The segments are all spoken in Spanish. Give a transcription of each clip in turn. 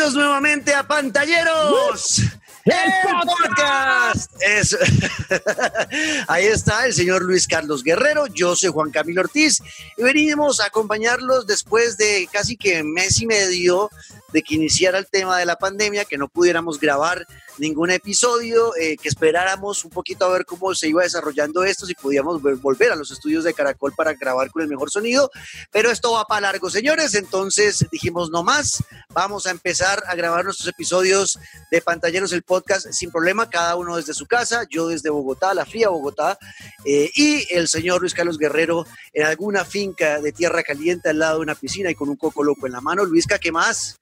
Bienvenidos nuevamente a Pantalleros. El podcast. Ahí está el señor Luis Carlos Guerrero, yo soy Juan Camilo Ortiz y venimos a acompañarlos después de casi que mes y medio de que iniciara el tema de la pandemia, que no pudiéramos grabar ningún episodio, eh, que esperáramos un poquito a ver cómo se iba desarrollando esto, si podíamos volver a los estudios de Caracol para grabar con el mejor sonido, pero esto va para largo, señores, entonces dijimos no más, vamos a empezar a grabar nuestros episodios de Pantalleros el podcast sin problema, cada uno desde su casa, yo desde Bogotá, la fría Bogotá, eh, y el señor Luis Carlos Guerrero en alguna finca de tierra caliente al lado de una piscina y con un coco loco en la mano. Luisca, ¿qué más?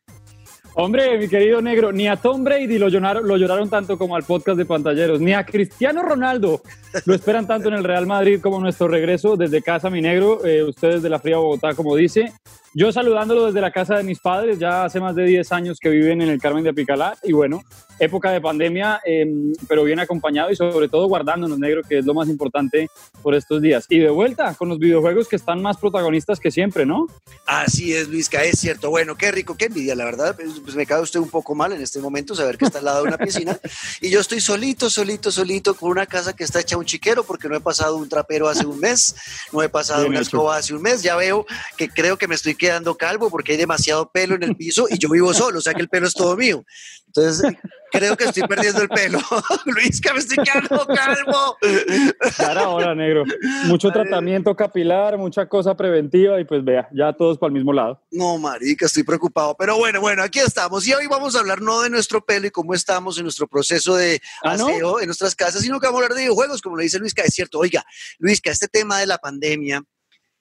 Hombre, mi querido negro, ni a Tom Brady lo lloraron, lo lloraron tanto como al podcast de pantalleros, ni a Cristiano Ronaldo lo esperan tanto en el Real Madrid como nuestro regreso desde casa, mi negro. Eh, ustedes de la fría Bogotá, como dice. Yo saludándolo desde la casa de mis padres, ya hace más de 10 años que viven en el Carmen de Apicalá. Y bueno, época de pandemia, em, pero bien acompañado y sobre todo guardándonos, negro, que es lo más importante por estos días. Y de vuelta con los videojuegos que están más protagonistas que siempre, ¿no? Así es, Luisca, es cierto. Bueno, qué rico, qué envidia, la verdad. Pues, pues me cae usted un poco mal en este momento saber que está al lado de una piscina. y yo estoy solito, solito, solito, con una casa que está hecha un chiquero porque no he pasado un trapero hace un mes, no he pasado una escoba hace un mes. Ya veo que creo que me estoy quedando calvo porque hay demasiado pelo en el piso y yo vivo solo, o sea que el pelo es todo mío. Entonces, creo que estoy perdiendo el pelo. Luis, que me estoy quedando calvo. Claro, ahora, negro. Mucho tratamiento capilar, mucha cosa preventiva y pues vea, ya todos para el mismo lado. No, marica, estoy preocupado. Pero bueno, bueno, aquí estamos. Y hoy vamos a hablar no de nuestro pelo y cómo estamos en nuestro proceso de ¿Ah, aseo en nuestras casas, sino que vamos a hablar de videojuegos, como lo dice Luisca. Es cierto, oiga, Luisca, este tema de la pandemia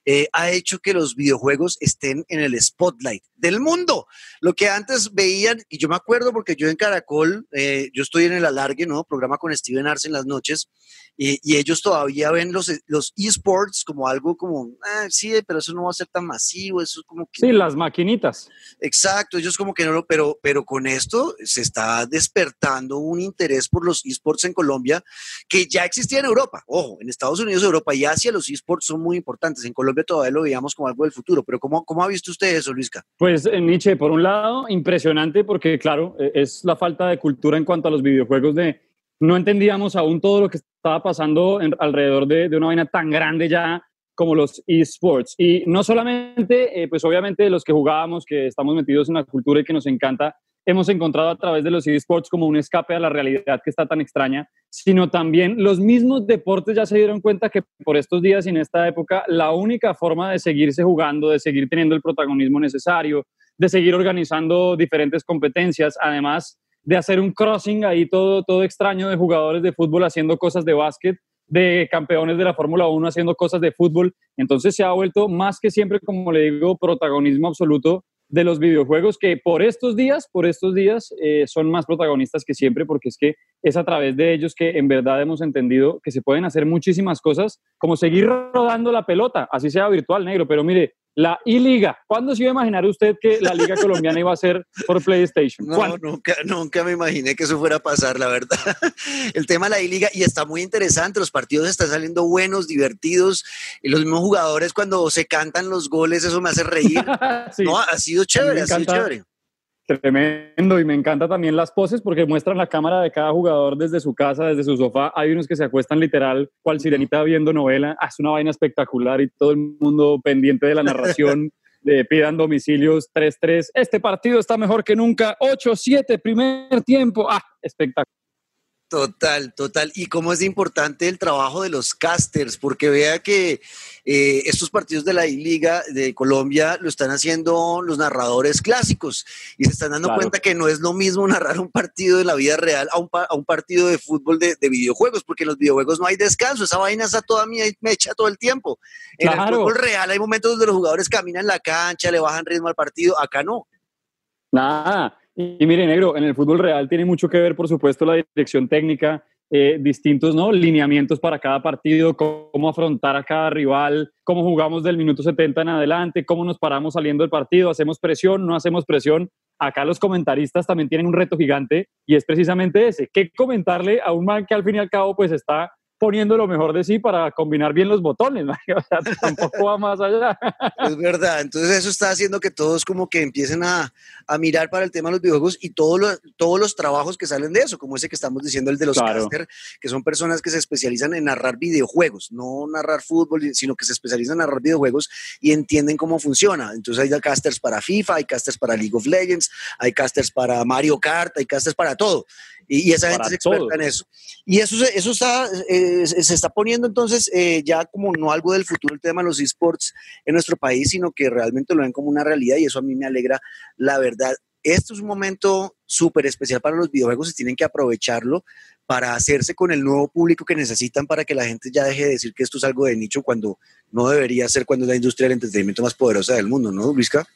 eh, ha hecho que los videojuegos estén en el spotlight del mundo. Lo que antes veían, y yo me acuerdo porque yo en Caracol, eh, yo estoy en el alargue, ¿no? Programa con Steven Arce en las noches, y, ellos todavía ven los, los esports como algo como, ah, sí, pero eso no va a ser tan masivo, eso es como que... Sí, las maquinitas. Exacto, ellos como que no, pero, pero con esto se está despertando un interés por los esports en Colombia que ya existía en Europa. Ojo, en Estados Unidos, Europa y Asia los esports son muy importantes. En Colombia todavía lo veíamos como algo del futuro, pero ¿cómo, cómo ha visto usted eso, Luisca? Pues, eh, Nietzsche, por un lado, impresionante porque, claro, e, es la falta de cultura en cuanto a los videojuegos de no entendíamos aún todo lo que estaba pasando alrededor de, una vaina tan grande ya como los esports. Y no solamente, eh, pues obviamente los que jugábamos, que estamos metidos en la cultura y que nos encanta, hemos encontrado a través de los esports como un escape a la realidad que está tan extraña, sino también los mismos deportes ya se dieron cuenta que por estos días y en esta época la única forma de seguirse jugando, de seguir teniendo el protagonismo necesario, de seguir organizando diferentes competencias, además de hacer un crossing ahí todo, todo extraño de jugadores de fútbol haciendo cosas de básquet, de campeones de la Fórmula 1 haciendo cosas de fútbol. Entonces se ha vuelto más que siempre, como le digo, protagonismo absoluto de los videojuegos que por estos días, por estos días eh, son más protagonistas que siempre porque es que es a través de ellos que en verdad hemos entendido que se pueden hacer muchísimas cosas como seguir rodando la pelota, así sea virtual negro, pero mire, la I-Liga. ¿Cuándo se iba a imaginar usted que la Liga Colombiana iba a ser por PlayStation? No, nunca, nunca me imaginé que eso fuera a pasar, la verdad. El tema de la I-Liga, y está muy interesante, los partidos están saliendo buenos, divertidos, y los mismos jugadores cuando se cantan los goles, eso me hace reír. No, ha sido chévere, ha sido chévere. Tremendo y me encanta también las poses porque muestran la cámara de cada jugador desde su casa, desde su sofá. Hay unos que se acuestan literal cual sirenita viendo novela. Ah, es una vaina espectacular y todo el mundo pendiente de la narración. de pidan domicilios 3-3. Este partido está mejor que nunca. 8-7, primer tiempo. Ah, espectacular. Total, total. Y cómo es importante el trabajo de los casters, porque vea que eh, estos partidos de la liga de Colombia lo están haciendo los narradores clásicos y se están dando cuenta que no es lo mismo narrar un partido de la vida real a un, a un partido de fútbol de, videojuegos, porque en los videojuegos no hay descanso, esa vaina está toda mecha todo el tiempo. En el fútbol real hay momentos donde los jugadores caminan la cancha, le bajan ritmo al partido, acá no. Nada. Y, mire, negro, en el fútbol real tiene mucho que ver, por supuesto, la dirección técnica, eh, distintos ¿no? lineamientos para cada partido, cómo afrontar a cada rival, cómo jugamos del minuto 70 en adelante, cómo nos paramos saliendo del partido, hacemos presión, no hacemos presión. Acá los comentaristas también tienen un reto gigante y es precisamente ese, qué comentarle a un man que al fin y al cabo pues está poniendo lo mejor de sí para combinar bien los botones, o sea, tampoco va más allá. Es verdad, entonces eso está haciendo que todos como que empiecen a, a mirar para el tema de los videojuegos y todos los, todos los trabajos que salen de eso, como ese que estamos diciendo, el de los caster, que son personas que se especializan en narrar videojuegos, no narrar fútbol, sino que se especializan en narrar videojuegos y entienden cómo funciona. Entonces hay casters para FIFA, hay casters para League of Legends, hay casters para Mario Kart, hay casters para todo. Y, esa gente es experta en eso. Y eso, eso está, eh, se está poniendo entonces eh, ya como no algo del futuro el tema de los esports en nuestro país, sino que realmente lo ven como una realidad y eso a mí me alegra, la verdad. Esto es un momento súper especial para los videojuegos y tienen que aprovecharlo para hacerse con el nuevo público que necesitan para que la gente ya deje de decir que esto es algo de nicho cuando no debería ser cuando es la industria del entretenimiento más poderosa del mundo, ¿no, Luisca?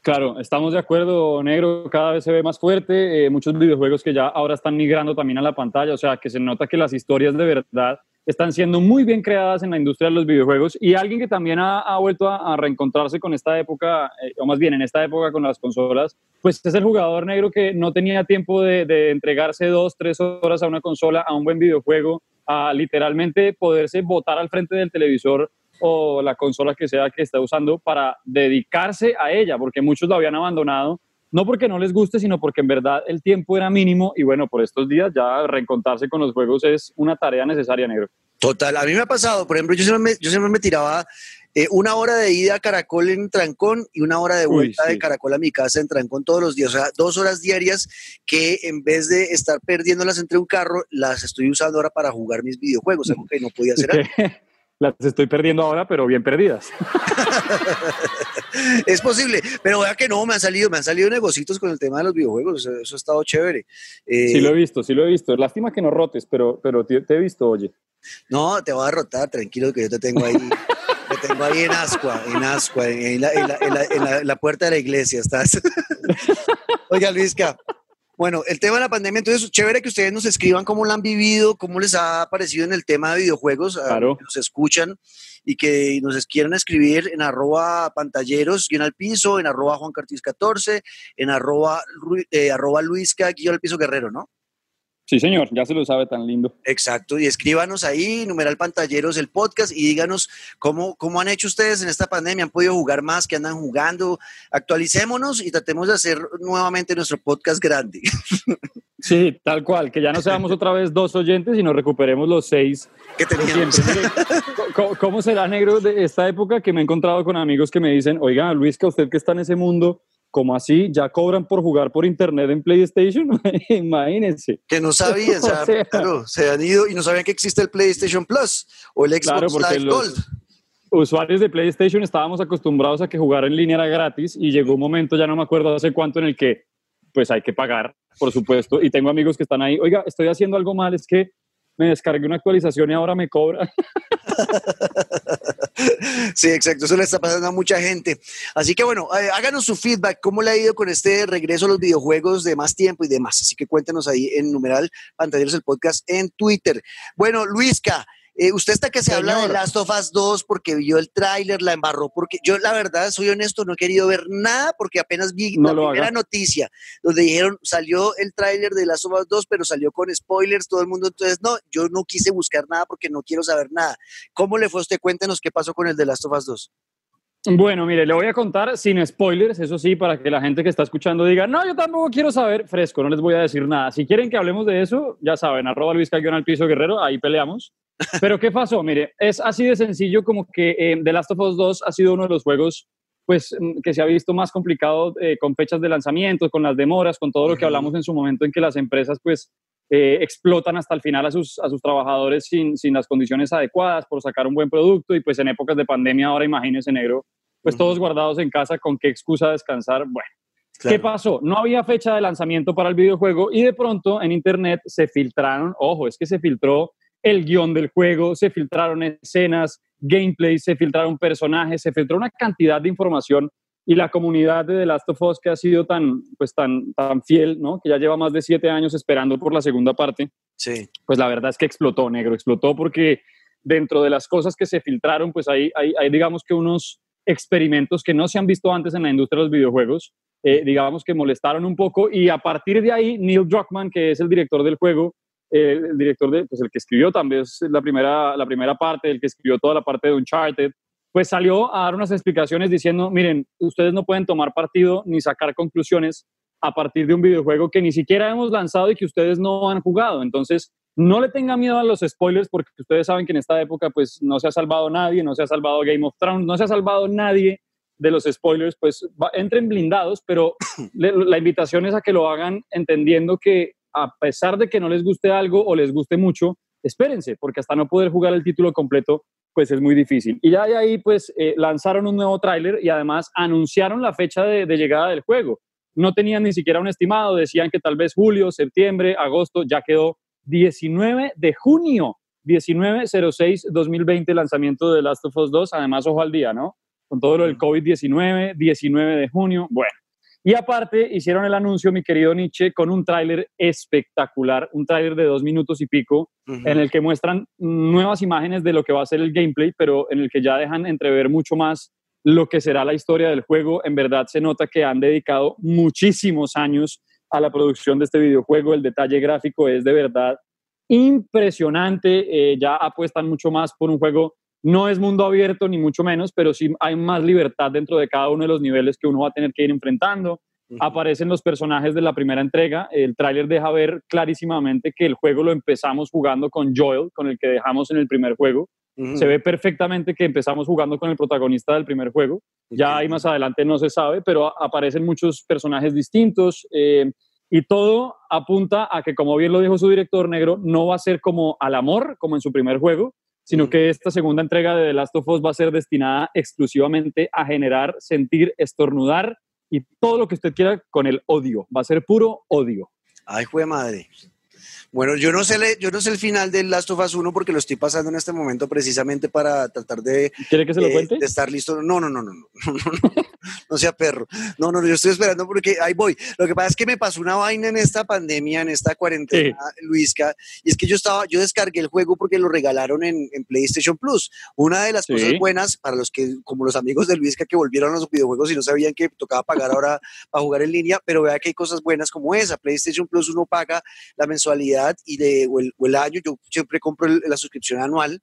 Claro, estamos de acuerdo, negro, cada vez se ve más fuerte, eh, muchos videojuegos que ya ahora están migrando también a la pantalla, o sea, que se nota que las historias de verdad están siendo muy bien creadas en la industria de los videojuegos y alguien que también ha, vuelto a, reencontrarse con esta época, eh, o más bien en esta época con las consolas, pues es el jugador negro que no tenía tiempo de, de entregarse dos, tres horas a una consola, a un buen videojuego, a literalmente poderse botar al frente del televisor o la consola que sea que esté usando para dedicarse a ella, porque muchos la habían abandonado, no porque no les guste, sino porque en verdad el tiempo era mínimo y bueno, por estos días ya reencontrarse con los juegos es una tarea necesaria, negro. Total, a mí me ha pasado, por ejemplo, yo siempre me, yo siempre me tiraba eh, una hora de ida a Caracol en Trancón y una hora de vuelta de Caracol a mi casa en Trancón todos los días. O sea, dos horas diarias que en vez de estar perdiéndolas entre un carro, las estoy usando ahora para jugar mis videojuegos, algo que no podía hacer antes. Las estoy perdiendo ahora, pero bien perdidas. es posible, pero vea que no, me han salido, me han salido negocios con el tema de los videojuegos, eso ha estado chévere. Eh, sí lo he visto, sí lo he visto. Lástima que no rotes, pero, pero te, he visto, oye. No, te voy a rotar, tranquilo que yo te tengo ahí. te tengo ahí en Ascua, en Ascua, en la, en la puerta de la iglesia estás. Oiga, Luisca, bueno, el tema de la pandemia, entonces, chévere que ustedes nos escriban cómo lo han vivido, cómo les ha parecido en el tema de videojuegos, claro. que nos escuchan y que nos quieran escribir en arroba pantalleros, guion al piso, en arroba Juan 14, en arroba, eh, arroba Luisca, guion al piso guerrero, ¿no? Sí, señor, ya se lo sabe tan lindo. Exacto, y escríbanos ahí, numeral pantalleros el podcast y díganos cómo, cómo han hecho ustedes en esta pandemia, han podido jugar más, que andan jugando, actualicémonos y tratemos de hacer nuevamente nuestro podcast grande. Sí, tal cual, que ya no seamos otra vez dos oyentes y nos recuperemos los seis que teníamos. ¿Cómo, será, negro, de esta época que me he encontrado con amigos que me dicen, oiga, Luis, que usted que está en ese mundo, ¿Cómo así? ¿Ya cobran por jugar por internet en PlayStation? Imagínense. Que no sabían, claro, se han ido y no sabían que existe el PlayStation Plus o el Xbox Live Gold. Usuarios de PlayStation estábamos acostumbrados a que jugar en línea era gratis y llegó un momento, ya no me acuerdo hace cuánto, en el que pues hay que pagar, por supuesto. Y tengo amigos que están ahí, oiga, estoy haciendo algo mal, es que me descargué una actualización y ahora me cobra. Sí, exacto, eso le está pasando a mucha gente. Así que bueno, eh, háganos su feedback, cómo le ha ido con este regreso a los videojuegos de más tiempo y demás. Así que cuéntenos ahí en numeral pantalleros el podcast en Twitter. Bueno, Luisca, eh, usted está que se habla de Last of Us 2 porque vio el tráiler, la embarró, porque yo la verdad, soy honesto, no he querido ver nada porque apenas vi la primera noticia donde dijeron, salió el tráiler de Last of Us 2, pero salió con spoilers, todo el mundo, entonces no, yo no quise buscar nada porque no quiero saber nada. ¿Cómo le fue a usted? Cuéntenos qué pasó con el de Last of Us 2. Bueno, mire, le voy a contar sin spoilers, eso sí, para que la gente que está escuchando diga, no, yo tampoco quiero saber, fresco, no les voy a decir nada. Si quieren que hablemos de eso, ya saben, arroba Luis al piso guerrero, ahí peleamos. Pero ¿qué pasó? Mire, es así de sencillo como que eh, The Last of Us 2 ha sido uno de los juegos pues, mm, que se ha visto más complicado eh, con fechas de lanzamiento, con las demoras, con todo lo que hablamos en su momento en que las empresas pues eh, explotan hasta el final a sus, a sus trabajadores sin, sin, las condiciones adecuadas por sacar un buen producto y pues en épocas de pandemia ahora imagínense negro, pues todos guardados en casa con qué excusa descansar. Bueno, ¿qué pasó? No había fecha de lanzamiento para el videojuego y de pronto en internet se filtraron, ojo, es que se filtró el guion del juego, se filtraron escenas, gameplay, se filtraron personajes, se filtró una cantidad de información y la comunidad de The Last of Us que ha sido tan, pues, tan, tan fiel, ¿no? que ya lleva más de siete años esperando por la segunda parte, sí. pues la verdad es que explotó, negro, explotó porque dentro de las cosas que se filtraron, pues hay, hay, hay digamos que unos experimentos que no se han visto antes en la industria de los videojuegos, eh, digamos que molestaron un poco y a partir de ahí Neil Druckmann, que es el director del juego, eh, el director de, pues el que escribió también es la primera, la primera parte, el que escribió toda la parte de Uncharted, pues salió a dar unas explicaciones diciendo, miren, ustedes no pueden tomar partido ni sacar conclusiones a partir de un videojuego que ni siquiera hemos lanzado y que ustedes no han jugado. Entonces, no le tengan miedo a los spoilers porque ustedes saben que en esta época pues no se ha salvado nadie, no se ha salvado Game of Thrones, no se ha salvado nadie de los spoilers, pues entren blindados, pero la invitación es a que lo hagan entendiendo que a pesar de que no les guste algo o les guste mucho, espérense, porque hasta no poder jugar el título completo, pues es muy difícil. Y ya de ahí, pues eh, lanzaron un nuevo tráiler y además anunciaron la fecha de, llegada del juego. No tenían ni siquiera un estimado, decían que tal vez julio, septiembre, agosto, ya quedó 19 de junio, 19-06-2020, lanzamiento de Last of Us 2, además ojo al día, ¿no? Con todo lo del COVID-19, 19 de junio, bueno. Y aparte hicieron el anuncio, mi querido Nietzsche, con un tráiler espectacular, un tráiler de dos minutos y pico, en el que muestran nuevas imágenes de lo que va a ser el gameplay, pero en el que ya dejan entrever mucho más lo que será la historia del juego. En verdad se nota que han dedicado muchísimos años a la producción de este videojuego. El detalle gráfico es de verdad impresionante. Eh, ya apuestan mucho más por un juego no es mundo abierto ni mucho menos, pero sí hay más libertad dentro de cada uno de los niveles que uno va a tener que ir enfrentando. Aparecen los personajes de la primera entrega. El tráiler deja ver clarísimamente que el juego lo empezamos jugando con Joel, con el que dejamos en el primer juego. Se ve perfectamente que empezamos jugando con el protagonista del primer juego. Ya ahí más adelante no se sabe, pero aparecen muchos personajes distintos. Eh, y todo apunta a que, como bien lo dijo su director negro, no va a ser como al amor, como en su primer juego, sino que esta segunda entrega de The Last of Us va a ser destinada exclusivamente a generar, sentir, estornudar y todo lo que usted quiera con el odio. Va a ser puro odio. Ay, fue madre. Bueno, yo no sé, yo no sé el final del Last of Us 1 porque lo estoy pasando en este momento precisamente para tratar de. ¿Quiere que se lo eh, cuente? De estar listo. No, no, no, no, no, no, no, no sea perro. No, no, yo estoy esperando porque ahí voy. Lo que pasa es que me pasó una vaina en esta pandemia, en esta cuarentena, Luisca, y es que yo estaba, yo descargué el juego porque lo regalaron en, PlayStation Plus. Una de las cosas buenas para los que, como los amigos de Luisca que volvieron a los videojuegos y no sabían que tocaba pagar ahora para jugar en línea, pero vea que hay cosas buenas como esa. PlayStation Plus uno paga la mensualidad y de o el, año, yo siempre compro la suscripción anual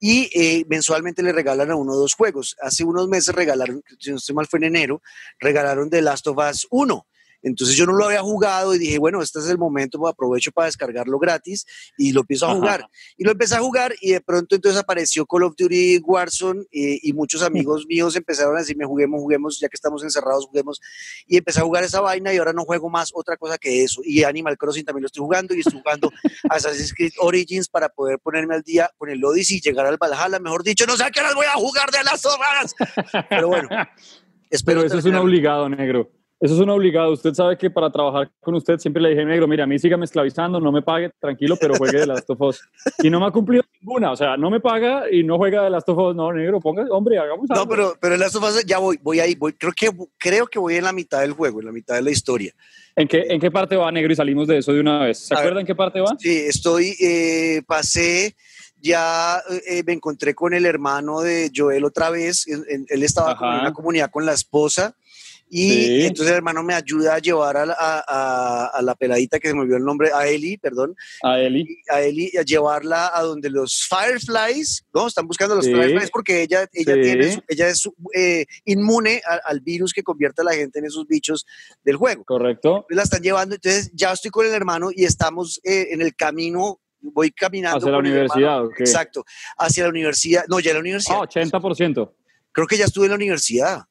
y eh, mensualmente le regalan a uno o dos juegos. Hace unos meses regalaron, si no estoy mal fue en enero, regalaron The Last of Us 1 entonces yo no lo había jugado y dije, bueno, este es el momento, pues, aprovecho para descargarlo gratis y lo empiezo a jugar. Y lo empecé a jugar y de pronto entonces apareció Call of Duty Warzone eh, y muchos amigos míos empezaron a decirme, juguemos, juguemos, ya que estamos encerrados, juguemos. Y empecé a jugar esa vaina y ahora no juego más otra cosa que eso. Y Animal Crossing también lo estoy jugando y estoy jugando Assassin's Creed Origins para poder ponerme al día con el Odyssey y llegar al Valhalla, mejor dicho, no sé a qué horas voy a jugar de las horas. Pero bueno. Espero Pero eso es un obligado, negro. Eso es un obligado. Usted sabe que para trabajar con usted siempre le dije, negro, mira, a mí sígame esclavizando, no me pague, tranquilo, pero juegue de Last of Us. Y no me ha cumplido ninguna. O sea, no me paga y no juega de Last of Us. No, negro, ponga, hombre, hagamos algo. No, pero, pero Last of Us ya voy, voy ahí. Voy, creo, que, creo que voy en la mitad del juego, en la mitad de la historia. ¿En qué, ¿En qué parte va, negro? Y salimos de eso de una vez. ¿Se acuerda en qué parte va? Sí, estoy, eh, pasé ya eh, me encontré con el hermano de Joel otra vez, él, estaba con una comunidad con la esposa y entonces el hermano me ayuda a llevar a, a, a, la peladita que se me olvidó el nombre, a Eli, perdón. A Eli. A Eli, a llevarla a donde los Fireflies, ¿no? Están buscando los Fireflies porque ella, ella, tiene ella es eh, inmune al virus que convierte a la gente en esos bichos del juego. Correcto. La están llevando, entonces ya estoy con el hermano y estamos eh, en el camino voy caminando. Hacia la universidad, Exacto, hacia la universidad. No, ya la universidad. Ah, 80%. Creo que ya estuve en la universidad.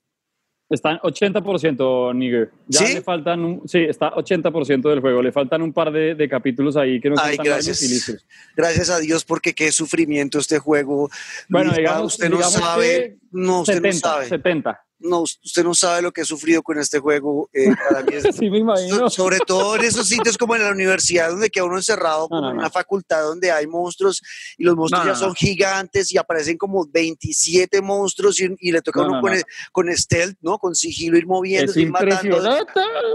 Está en 80%, Nigger. Ya ¿Sí? le faltan, sí, está 80% del juego. Le faltan un par de, de capítulos ahí que no Ay, gracias. Gracias a Dios porque qué sufrimiento este juego. Bueno, digamos, usted no sabe, no, usted 70, no sabe. 70 no, usted no sabe lo que he sufrido con este juego. Eh, para mí sí, me imagino. sobre todo en esos sitios como en la universidad, donde queda uno encerrado, como en una facultad donde hay monstruos y los monstruos ya son gigantes y aparecen como 27 monstruos y, le toca a uno con, con, stealth, ¿no? Con sigilo ir moviendo, ir matando.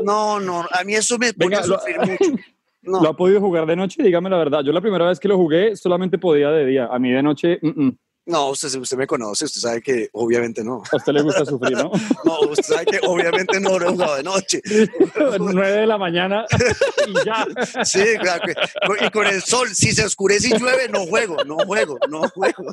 No, no, a mí eso me pone a sufrir mucho. No. ¿Lo ha podido jugar de noche? Dígame la verdad. Yo la primera vez que lo jugué solamente podía de día. A mí de noche, mm, mm. No, usted, usted me conoce, usted sabe que obviamente no. A usted le gusta sufrir, ¿no? no, usted sabe que obviamente no, no jugado de noche. 9 de la mañana y ya. Sí, claro. Y con el sol, si se oscurece y llueve, no juego, no juego, no juego.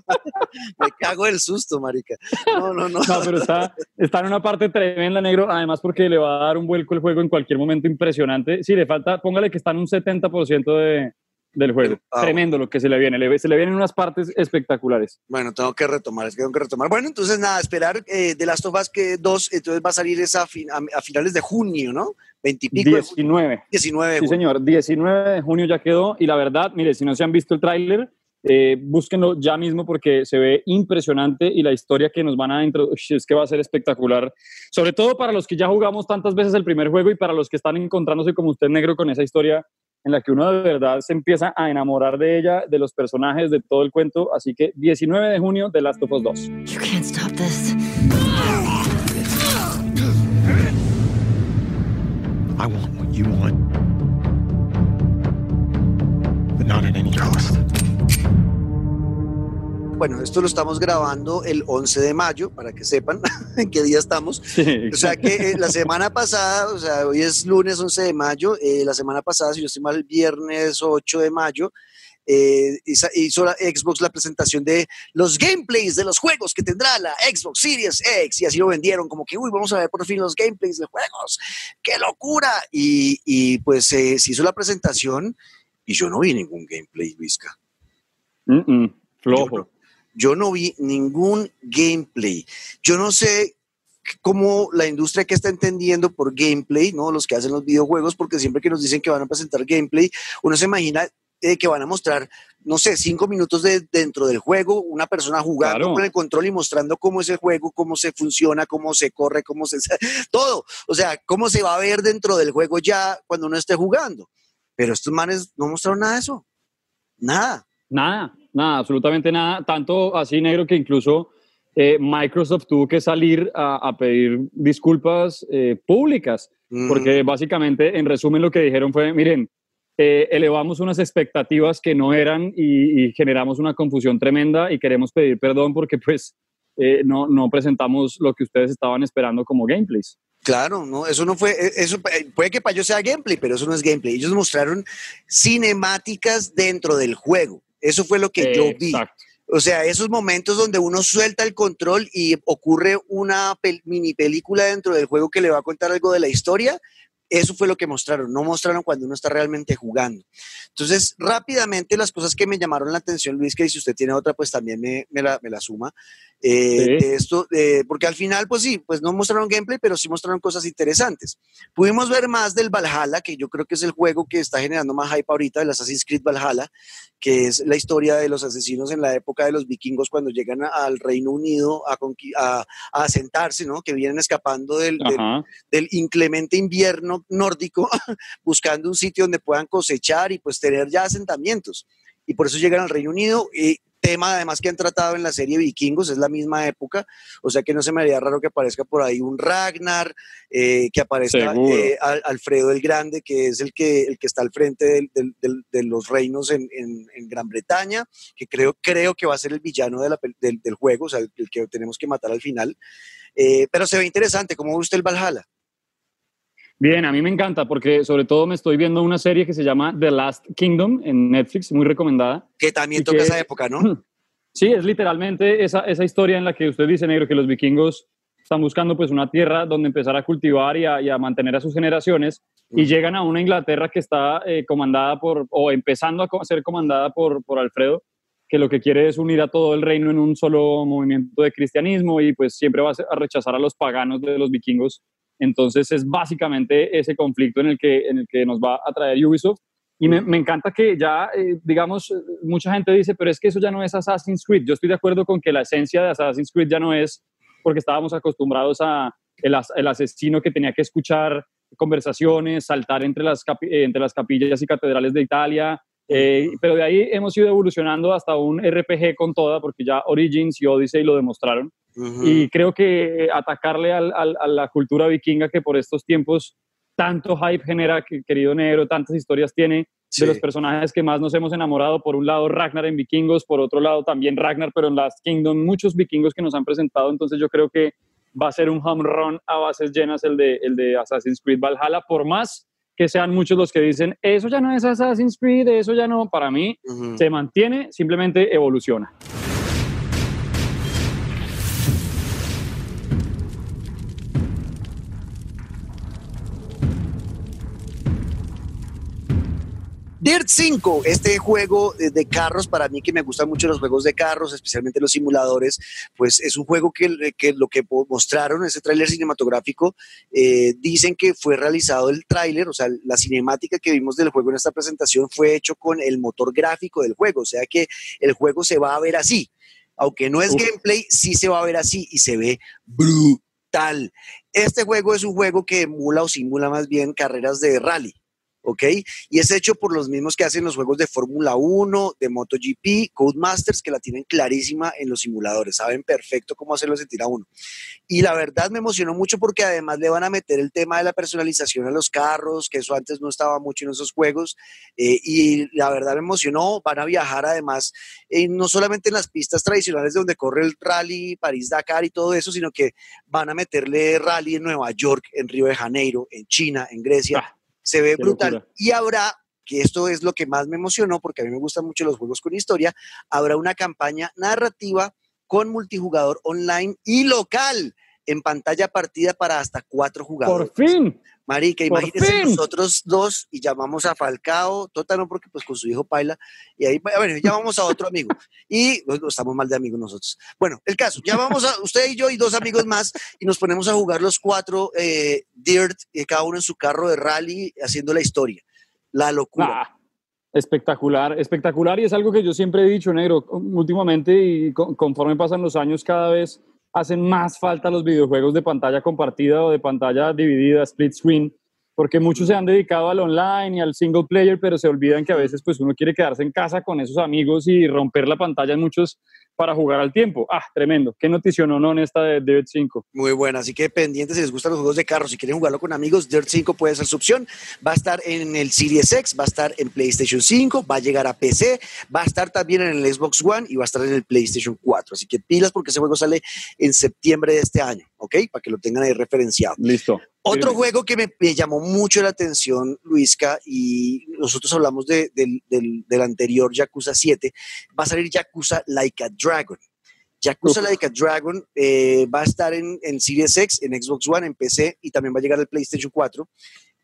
Me cago del susto, marica. No, no, no. No, pero está, está en una parte tremenda, negro, además porque le va a dar un vuelco el juego en cualquier momento impresionante. Sí, le falta, póngale que está en un 70% de, del juego. Ah, Tremendo lo que se le viene. se le vienen unas partes espectaculares. Bueno, tengo que retomar, es que tengo que retomar. Bueno, entonces nada, esperar eh, de Last of Us que 2, entonces va a salir esa a, finales de junio, ¿no? 20 y pico. 19. 19 Sí, señor. 19 de junio ya quedó. Y la verdad, mire, si no se han visto el tráiler, eh, búsquenlo ya mismo porque se ve impresionante y la historia que nos van a introducir es que va a ser espectacular. Sobre todo para los que ya jugamos tantas veces el primer juego y para los que están encontrándose como usted negro con esa historia en la que uno de verdad se empieza a enamorar de ella, de los personajes, de todo el cuento. Así que 19 de junio de Last of Us 2. You can't stop this. I want what you want, but not at any cost. Bueno, esto lo estamos grabando el 11 de mayo, para que sepan en qué día estamos. o sea que eh, la semana pasada, o sea, hoy es lunes 11 de mayo, eh, la semana pasada, si yo estoy mal, el viernes 8 de mayo, eh, hizo la Xbox la presentación de los gameplays de los juegos que tendrá la Xbox Series X y así lo vendieron como que, uy, vamos a ver por fin los gameplays de juegos, qué locura. Y, y pues se hizo la presentación y yo no vi ningún gameplay, Vizca. flojo yo no vi ningún gameplay. Yo no sé cómo la industria que está entendiendo por gameplay, ¿no? Los que hacen los videojuegos, porque siempre que nos dicen que van a presentar gameplay, uno se imagina eh, que van a mostrar, no sé, cinco minutos de, dentro del juego, una persona jugando con el control y mostrando cómo es el juego, cómo se funciona, cómo se corre, cómo se... todo. O sea, cómo se va a ver dentro del juego ya cuando uno esté jugando. Pero estos manes no mostraron nada de eso. Nada. Nada. Nada, absolutamente nada. Tanto así negro que incluso eh, Microsoft tuvo que salir a, pedir disculpas eh, públicas, porque básicamente, en resumen, lo que dijeron fue, miren, eh, elevamos unas expectativas que no eran y, generamos una confusión tremenda y queremos pedir perdón porque pues no, no presentamos lo que ustedes estaban esperando como gameplays. Claro, no, eso no fue, eso puede que para ellos sea gameplay, pero eso no es gameplay. Ellos mostraron cinemáticas dentro del juego. Eso fue lo que yo vi. O sea, esos momentos donde uno suelta el control y ocurre una mini película dentro del juego que le va a contar algo de la historia, eso fue lo que mostraron, no mostraron cuando uno está realmente jugando. Entonces, rápidamente las cosas que me llamaron la atención, Luis, que si usted tiene otra, pues también me, la, me la, suma. Eh, esto, eh, porque al final, pues sí, pues no mostraron gameplay, pero sí mostraron cosas interesantes. Pudimos ver más del Valhalla, que yo creo que es el juego que está generando más hype ahorita, el Assassin's Creed Valhalla, que es la historia de los asesinos en la época de los vikingos cuando llegan al Reino Unido a, a, a asentarse, ¿no? Que vienen escapando del, del, inclemente invierno nórdico, buscando un sitio donde puedan cosechar y pues tener ya asentamientos. Y por eso llegan al Reino Unido y tema además que han tratado en la serie Vikingos, es la misma época, o sea que no se me haría raro que aparezca por ahí un Ragnar, eh, que aparezca eh, Alfredo el Grande, que es el que, el que está al frente de los reinos en, Gran Bretaña, que creo, creo que va a ser el villano del, juego, o sea, el, que tenemos que matar al final. Eh, pero se ve interesante, ¿cómo ve usted el Valhalla? Bien, a mí me encanta porque sobre todo me estoy viendo una serie que se llama The Last Kingdom en Netflix, muy recomendada. Que también toca esa época, ¿no? Sí, es literalmente esa, esa historia en la que usted dice, negro, que los vikingos están buscando pues una tierra donde empezar a cultivar y a, mantener a sus generaciones y llegan a una Inglaterra que está eh, comandada por, o empezando a ser comandada por, por Alfredo, que lo que quiere es unir a todo el reino en un solo movimiento de cristianismo y pues siempre va a rechazar a los paganos de los vikingos entonces es básicamente ese conflicto en el que, en el que nos va a traer Ubisoft. Y me, encanta que ya, eh, digamos, mucha gente dice, pero es que eso ya no es Assassin's Creed. Yo estoy de acuerdo con que la esencia de Assassin's Creed ya no es porque estábamos acostumbrados a el, el asesino que tenía que escuchar conversaciones, saltar entre las, eh, entre las capillas y catedrales de Italia, eh, pero de ahí hemos ido evolucionando hasta un RPG con toda, porque ya Origins y Odyssey lo demostraron. Y creo que atacarle al, a la cultura vikinga que por estos tiempos tanto hype genera, querido negro, tantas historias tiene, de los personajes que más nos hemos enamorado. Por un lado, Ragnar en Vikingos, por otro lado, también Ragnar, pero en Last Kingdom, muchos vikingos que nos han presentado. Entonces, yo creo que va a ser un home run a bases llenas el de, el de Assassin's Creed Valhalla, por más que sean muchos los que dicen, eso ya no es Assassin's Creed, eso ya no, para mí se mantiene, simplemente evoluciona. Dirt 5, este juego de carros, para mí que me gustan mucho los juegos de carros, especialmente los simuladores, pues es un juego que, lo que mostraron, ese tráiler cinematográfico, eh, dicen que fue realizado el tráiler, o sea, la cinemática que vimos del juego en esta presentación fue hecho con el motor gráfico del juego, o sea que el juego se va a ver así. Aunque no es gameplay, sí se va a ver así y se ve brutal. Este juego es un juego que emula o simula más bien carreras de rally. ¿Ok? Y es hecho por los mismos que hacen los juegos de Fórmula 1, de MotoGP, Codemasters, que la tienen clarísima en los simuladores, saben perfecto cómo hacerlo sentir a uno. Y la verdad me emocionó mucho porque además le van a meter el tema de la personalización a los carros, que eso antes no estaba mucho en esos juegos, eh, y la verdad me emocionó, van a viajar además eh, no solamente en las pistas tradicionales donde corre el rally, París-Dakar y todo eso, sino que van a meterle rally en Nueva York, en Río de Janeiro, en China, en Grecia. Ah se ve brutal. Y habrá, que esto es lo que más me emocionó, porque a mí me gustan mucho los juegos con historia, habrá una campaña narrativa con multijugador online y local en pantalla partida para hasta cuatro jugadores. Por fin. Marica, imagínense nosotros dos y llamamos a Falcao, total porque pues con su hijo Paila, y ahí, bueno, llamamos a otro amigo. Y bueno, estamos mal de amigos nosotros. Bueno, el caso, llamamos a usted y yo y dos amigos más y nos ponemos a jugar los cuatro eh, Dirt, eh, cada uno en su carro de rally, haciendo la historia. La locura. Ah, espectacular, espectacular y es algo que yo siempre he dicho, negro, últimamente y conforme pasan los años cada vez hacen más falta los videojuegos de pantalla compartida o de pantalla dividida, split screen, porque muchos se han dedicado al online y al single player, pero se olvidan que a veces pues uno quiere quedarse en casa con esos amigos y romper la pantalla en muchos para jugar al tiempo. Ah, tremendo. Qué notición no en esta de Dirt 5. Muy buena, así que pendientes si les gustan los juegos de carros, si quieren jugarlo con amigos, Dirt 5 puede ser su opción. Va a estar en el Series X, va a estar en PlayStation 5, va a llegar a PC, va a estar también en el Xbox One y va a estar en el PlayStation 4. Así que pilas porque ese juego sale en septiembre de este año, ¿ok? Para que lo tengan ahí referenciado. Listo. Otro juego que me, llamó mucho la atención, Luisca, y nosotros hablamos del, del, anterior Yakuza 7, va a salir Yakuza Like a Dragon. Yakuza Like a Dragon eh, va a estar en, en, Series X, en Xbox One, en PC y también va a llegar al PlayStation 4.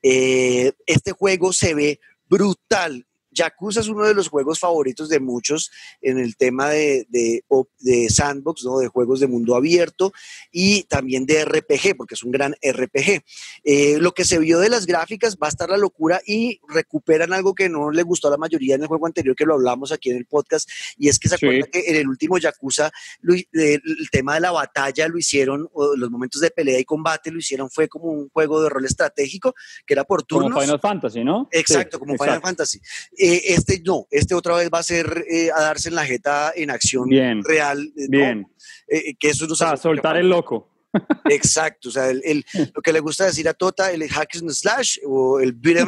Eh, este juego se ve brutal. Yakuza es uno de los juegos favoritos de muchos en el tema de, de, sandbox, ¿no? de juegos de mundo abierto y también de RPG, porque es un gran RPG. Eh, lo que se vio de las gráficas va a estar la locura y recuperan algo que no le gustó a la mayoría en el juego anterior, que lo hablamos aquí en el podcast, y es que se acuerda que en el último Yakuza el tema de la batalla lo hicieron, los momentos de pelea y combate lo hicieron, fue como un juego de rol estratégico, que era por turnos. Como Final Fantasy, ¿no? Exacto, como Final Fantasy. Eh, este no, este otra vez va a ser eh, a darse en la jeta en acción real. Eh, bien. que eso nos a soltar el loco. Exacto, o sea, el, lo que le gusta decir a Tota, el hack and slash o el beat'em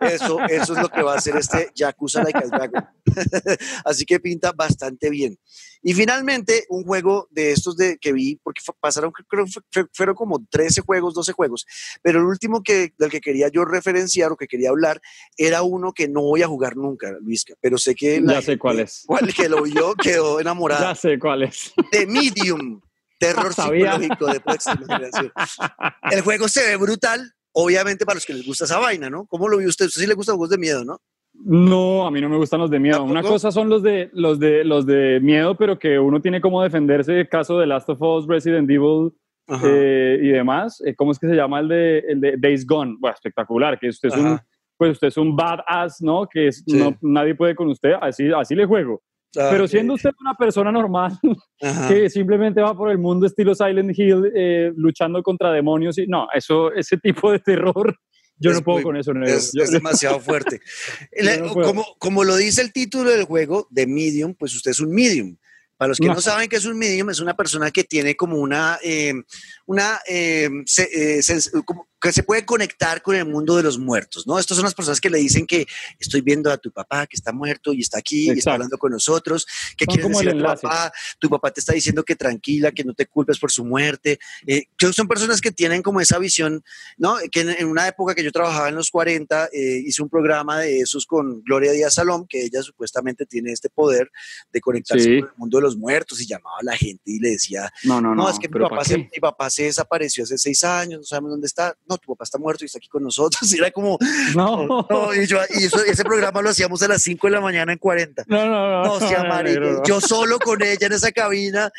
eso, eso es lo que va a hacer este Yakuza Like a Dragon. Así que pinta bastante bien. Y finalmente, un juego de estos de, que vi, porque pasaron, creo que fueron como 13 juegos, 12 juegos, pero el último que, del que quería yo referenciar o que quería hablar era uno que no voy a jugar nunca, Luisca, pero sé que... Ya sé cuál es. Cuál que lo vio quedó enamorado. Ya sé cuál es. The Medium. Terror psicológico de próxima generación. El juego se ve brutal, obviamente para los que les gusta esa vaina, ¿no? ¿Cómo lo vio usted? Usted sí le gustan los juegos de miedo, ¿no? No, a mí no me gustan los de miedo. Una cosa son los de, los, de, los de miedo, pero que uno tiene como defenderse, caso de Last of Us, Resident Evil eh, y demás. Eh, ¿Cómo es que se llama el de, el de Days Gone? Bueno, espectacular, que usted es un pues usted es un badass, ¿no? Que es, no, nadie puede con usted, así, así le juego. Pero siendo usted una persona normal que simplemente va por el mundo estilo Silent Hill eh, luchando contra demonios, y, no, eso, ese tipo de terror yo no puedo con eso. Es, demasiado fuerte. como, como, lo dice el título del juego, de Medium, pues usted es un Medium. Para los que no, saben qué es un medium, es una persona que tiene como una, eh, una eh, eh, que se puede conectar con el mundo de los muertos, ¿no? Estas son las personas que le dicen que estoy viendo a tu papá que está muerto y está aquí y está hablando con nosotros, que quieres decir a tu papá, tu papá te está diciendo que tranquila, que no te culpes por su muerte. Eh, son personas que tienen como esa visión, ¿no? Que en, una época que yo trabajaba en los 40, eh, hice un programa de esos con Gloria Díaz Salom, que ella supuestamente tiene este poder de conectarse con el mundo de los muertos y llamaba a la gente y le decía, no, no, no, es que mi papá, se, mi papá se desapareció hace seis años, no sabemos dónde está. No, tu papá está muerto y está aquí con nosotros. Y era como, no, y, yo, y ese programa lo hacíamos a las 5 de la mañana en 40. No, no, no. no, yo solo con ella en esa cabina.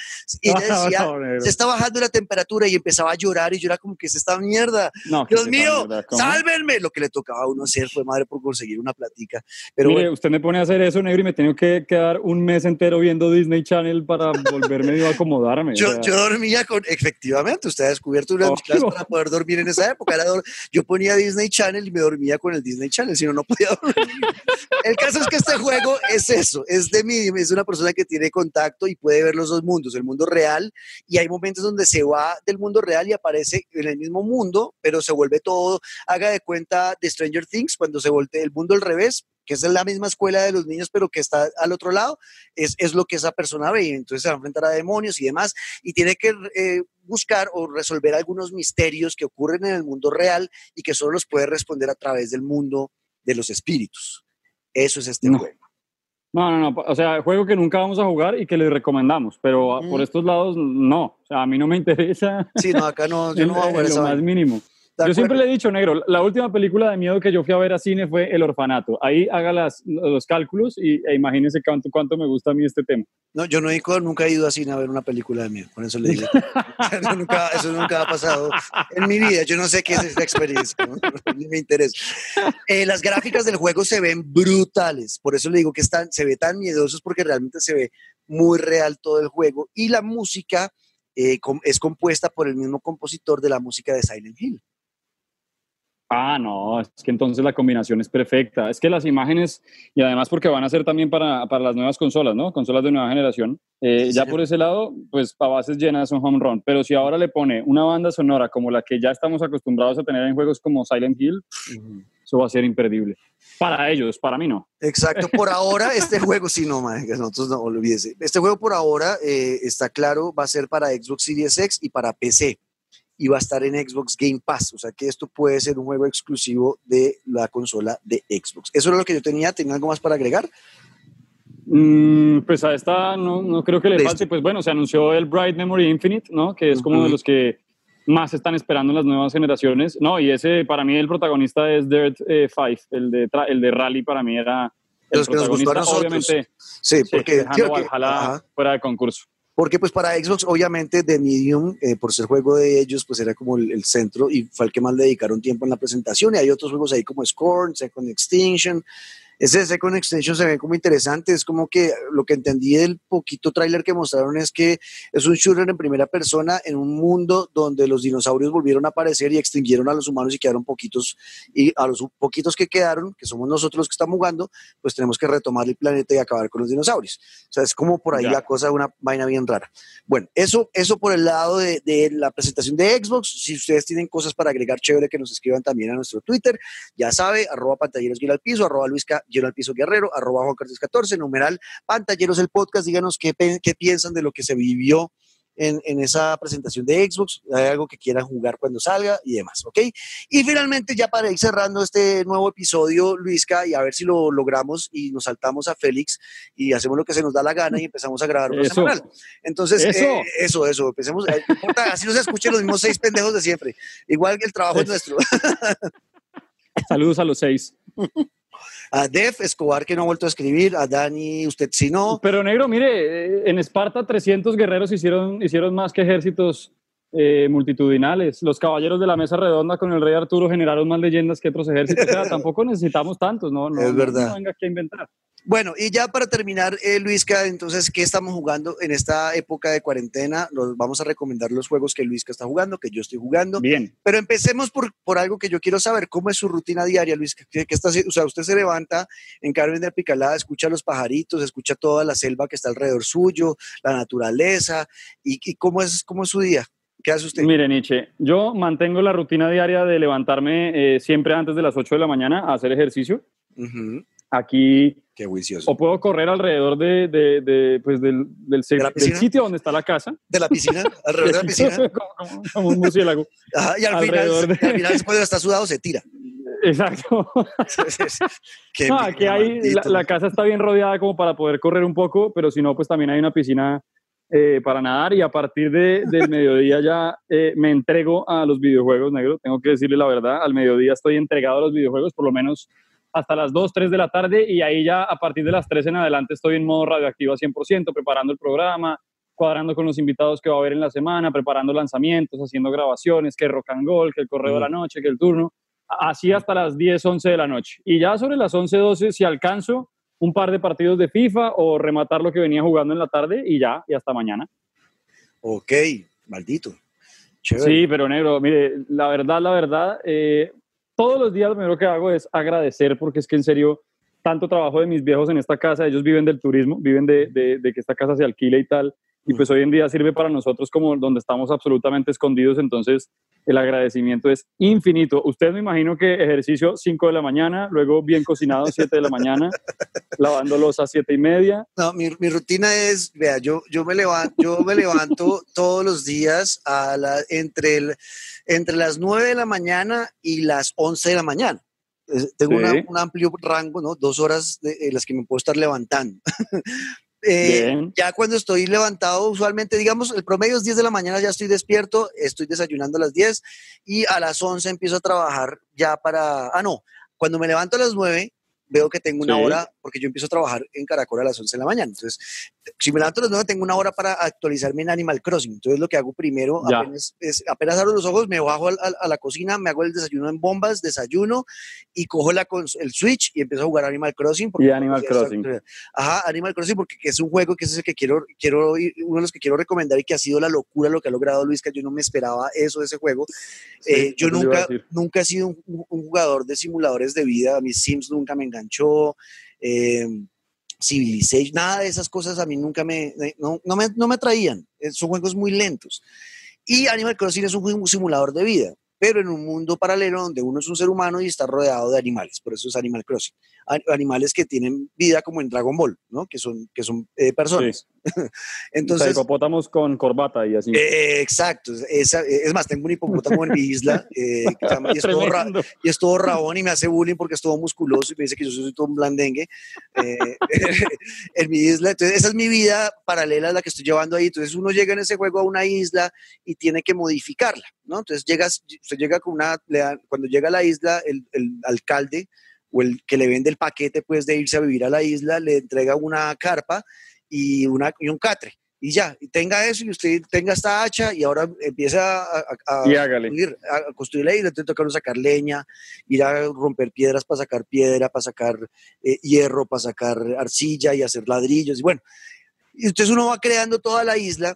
Y ella decía, se está bajando la temperatura y empezaba a llorar y yo era como que es esta mierda. Dios mío, sálvenme. Lo que le tocaba a uno hacer fue madre por conseguir una platica. Pero Mire, usted me pone a hacer eso, negro, y me tengo que quedar un mes entero viendo Disney Channel para volverme a acomodarme. Yo, yo dormía con, efectivamente, usted ha descubierto una clase para poder dormir en esa época. Era yo ponía Disney Channel y me dormía con el Disney Channel, si no, no podía dormir. el caso es que este juego es eso, es de mí, es una persona que tiene contacto y puede ver los dos mundos, el mundo real, y hay momentos donde se va del mundo real y aparece en el mismo mundo, pero se vuelve todo, haga de cuenta de Stranger Things, cuando se voltea el mundo al revés, que es la misma escuela de los niños, pero que está al otro lado, es, es lo que esa persona ve. Y entonces se va a enfrentar a demonios y demás, y tiene que eh, buscar o resolver algunos misterios que ocurren en el mundo real y que solo los puede responder a través del mundo de los espíritus. Eso es este juego. No, no, no, o sea, juego que nunca vamos a jugar y que les recomendamos, pero por estos lados no, o sea, a mí no me interesa. Sí, no, acá no, yo no voy a jugar lo más mínimo. Yo siempre le he dicho, negro, la última película de miedo que yo fui a ver a cine fue El Orfanato. Ahí haga las, los cálculos y, e imagínese cuánto, cuánto me gusta a mí este tema. No, yo no he, nunca he ido a cine a ver una película de miedo, por eso le digo. eso nunca ha pasado en mi vida. Yo no sé qué es esta experiencia, ¿no? ni me interesa. Eh, las gráficas del juego se ven brutales, por eso le digo que están, se ve tan miedosos porque realmente se ve muy real todo el juego. Y la música eh, es compuesta por el mismo compositor de la música de Silent Hill. Ah, no, es que entonces la combinación es perfecta. Es que las imágenes, y además porque van a ser también para, para las nuevas consolas, ¿no? Consolas de nueva generación. Eh, ya por ese lado, pues para bases llenas un home run. Pero si ahora le pone una banda sonora como la que ya estamos acostumbrados a tener en juegos como Silent Hill, eso va a ser imperdible. Para ellos, para mí no. Exacto, por ahora este juego, sí, no, man, nosotros no olvídese. Este juego por ahora eh, está claro, va a ser para Xbox Series X y para PC y va a estar en Xbox Game Pass. O sea que esto puede ser un juego exclusivo de la consola de Xbox. Eso es lo que yo tenía. ¿Tenía algo más para agregar? Mm, pues a esta no, no creo que le falte. Pues bueno, se anunció el Bright Memory Infinite, ¿no? Que es como de los que más están esperando en las nuevas generaciones. No, y ese para mí el protagonista es Dirt 5, eh, el, de el de Rally para mí era el los que nos obviamente. Sí, porque ojalá fuera de concurso porque pues para Xbox obviamente The Medium, eh, por ser juego de ellos, pues era como el, centro y fue el que más le dedicaron tiempo en la presentación. Y hay otros juegos ahí como Scorn, Second Extinction, ese Second Extension se ve como interesante, es como que lo que entendí del poquito tráiler que mostraron es que es un shooter en primera persona en un mundo donde los dinosaurios volvieron a aparecer y extinguieron a los humanos y quedaron poquitos, y a los poquitos que quedaron, que somos nosotros los que estamos jugando, pues tenemos que retomar el planeta y acabar con los dinosaurios. O sea, es como por ahí la cosa, una vaina bien rara. Bueno, eso, eso por el lado de, de la presentación de Xbox, si ustedes tienen cosas para agregar, chévere que nos escriban también a nuestro Twitter, ya sabe, arroba pantalleros al piso, arroba Luisca Lleno al Piso Guerrero, arroba Juan Carlos 14, numeral Pantalleros el podcast, díganos qué, qué piensan de lo que se vivió en, en, esa presentación de Xbox, hay algo que quieran jugar cuando salga y demás, ¿ok? Y finalmente, ya para ir cerrando este nuevo episodio, Luisca, y a ver si lo logramos y nos saltamos a Félix y hacemos lo que se nos da la gana y empezamos a grabar una semanal. Entonces, eso, eh, eso, eso, empecemos, eh, así no se escuchen los mismos seis pendejos de siempre, igual que el trabajo es nuestro. Saludos a los seis. A Def Escobar que no ha vuelto a escribir, a Dani, usted si no. Pero negro, mire, eh, en Esparta 300 guerreros hicieron, hicieron más que ejércitos eh, multitudinales. Los caballeros de la mesa redonda con el rey Arturo generaron más leyendas que otros ejércitos. O sea, tampoco necesitamos tantos, ¿no? no es verdad. No, venga aquí a inventar. Bueno, y ya para terminar, eh, Luisca, entonces, ¿qué estamos jugando en esta época de cuarentena? Nos vamos a recomendar los juegos que Luisca está jugando, que yo estoy jugando. Bien. Pero empecemos por, por algo que yo quiero saber, ¿cómo es su rutina diaria, Luisca? ¿Qué, qué está, o sea, usted se levanta en Carmen de Picalada, escucha los pajaritos, escucha toda la selva que está alrededor suyo, la naturaleza, ¿y, y cómo, es, cómo es su día? ¿Qué hace usted? Mire, Nietzsche, yo mantengo la rutina diaria de levantarme eh, siempre antes de las 8 de la mañana a hacer ejercicio. Ujú, Aquí, Qué juicioso. o puedo correr alrededor de, de- de, pues del, del, se- ¿De la del piscina? sitio donde está la casa. ¿De la piscina? ¿Alrededor de la piscina? como, un murciélago. Ajá, y al final, Alrededor de- y al final, después de estar sudado, se tira. Exacto. Qué No, aquí hay, la casa está bien rodeada como para poder correr un poco, pero si no, pues también hay una piscina eh, para nadar y a partir de, del mediodía ya eh, me entrego a los videojuegos, negro. Tengo que decirle la verdad, al mediodía estoy entregado a los videojuegos, por lo menos hasta las 2, 3 de la tarde y ahí ya a partir de las 3 en adelante estoy en modo radioactivo a 100%, preparando el programa, cuadrando con los invitados que va a haber en la semana, preparando lanzamientos, haciendo grabaciones, que rock and roll, que el correo de la noche, que el turno, así hasta las 10, 11 de la noche. Y ya sobre las 11, 12, si alcanzo un par de partidos de FIFA o rematar lo que venía jugando en la tarde y ya, y hasta mañana. Ok, maldito. Chévere. Sí, pero negro, mire, la verdad, la verdad, eh, todos los días lo primero que hago es agradecer porque es que en serio, tanto trabajo de mis viejos en esta casa, ellos viven del turismo, viven de, de- que esta casa se alquile y tal, y pues hoy en día sirve para nosotros como donde estamos absolutamente escondidos, entonces el agradecimiento es infinito. Usted me imagino que ejercicio 5 de la mañana, luego bien cocinado 7 de la mañana, lavándolos a 7 y media, No, mi, mi rutina es, vea, yo, yo, me levanto, yo me levanto todos los días a la, entre, el, entre las 9 de la mañana y las 11 de la mañana. Tengo una- Sí. un amplio rango, ¿no? Dos horas de, en las que me puedo estar levantando. Eh, ya cuando estoy levantado, usualmente, digamos, el promedio es 10 de la mañana, ya estoy despierto, estoy desayunando a las 10 y a las 11 empiezo a trabajar ya para, ah, no, cuando me levanto a las 9, veo que tengo una Sí. hora, porque yo empiezo a trabajar en Caracol a las 11 de la mañana. Entonces, si me levanto a las 9, tengo una hora para actualizarme en Animal Crossing. Entonces, lo que hago primero, apenas, es, apenas abro los ojos, me bajo al- al- a, la cocina, me hago el desayuno en bombas, desayuno y cojo la, el Switch y empiezo a jugar Animal Crossing. Y Animal Crossing. Ajá, Animal Crossing, porque es un juego que es el que quiero, quiero, uno de los que quiero recomendar y que ha sido la locura lo que ha logrado Luis, que yo no me esperaba eso de ese juego. Sí, Eh, yo a nunca, nunca he sido un, un jugador de simuladores de vida, a mis Sims nunca me enganchó, eh, Civilization, nada de esas cosas a mí nunca me, no, me, no me atraían, Eh, son juegos muy lentos. Y Animal Crossing es un simulador de vida, pero en un mundo paralelo donde uno es un ser humano y está rodeado de animales, por eso es Animal Crossing. Animales que tienen vida como en Dragon Ball, ¿no? Que son, que son eh, personas. Entonces, Entonces, hipopótamos con corbata y así. eh, exacto. Esa- es más, tengo un hipopótamo en mi isla eh, y, es todo ra- Tremendo. y es todo rabón y me hace bullying porque es todo musculoso y me dice que yo soy todo un blandengue en mi isla. Entonces, esa es mi vida paralela a la que estoy llevando ahí. Entonces, uno llega en ese juego a una isla y tiene que modificarla, ¿no? Entonces, llegas, usted llega con una, cuando llega a la isla, el, el alcalde o el que le vende el paquete, pues, de irse a vivir a la isla, le entrega una carpa y, una, y un catre. Y ya, y tenga eso y usted tenga esta hacha y ahora empieza a, a- a Y hágale. construir, a construir la isla, entonces toca sacar leña, ir a romper piedras para sacar piedra, para sacar eh, hierro, para sacar arcilla y hacer ladrillos. Y bueno, y entonces uno va creando toda la isla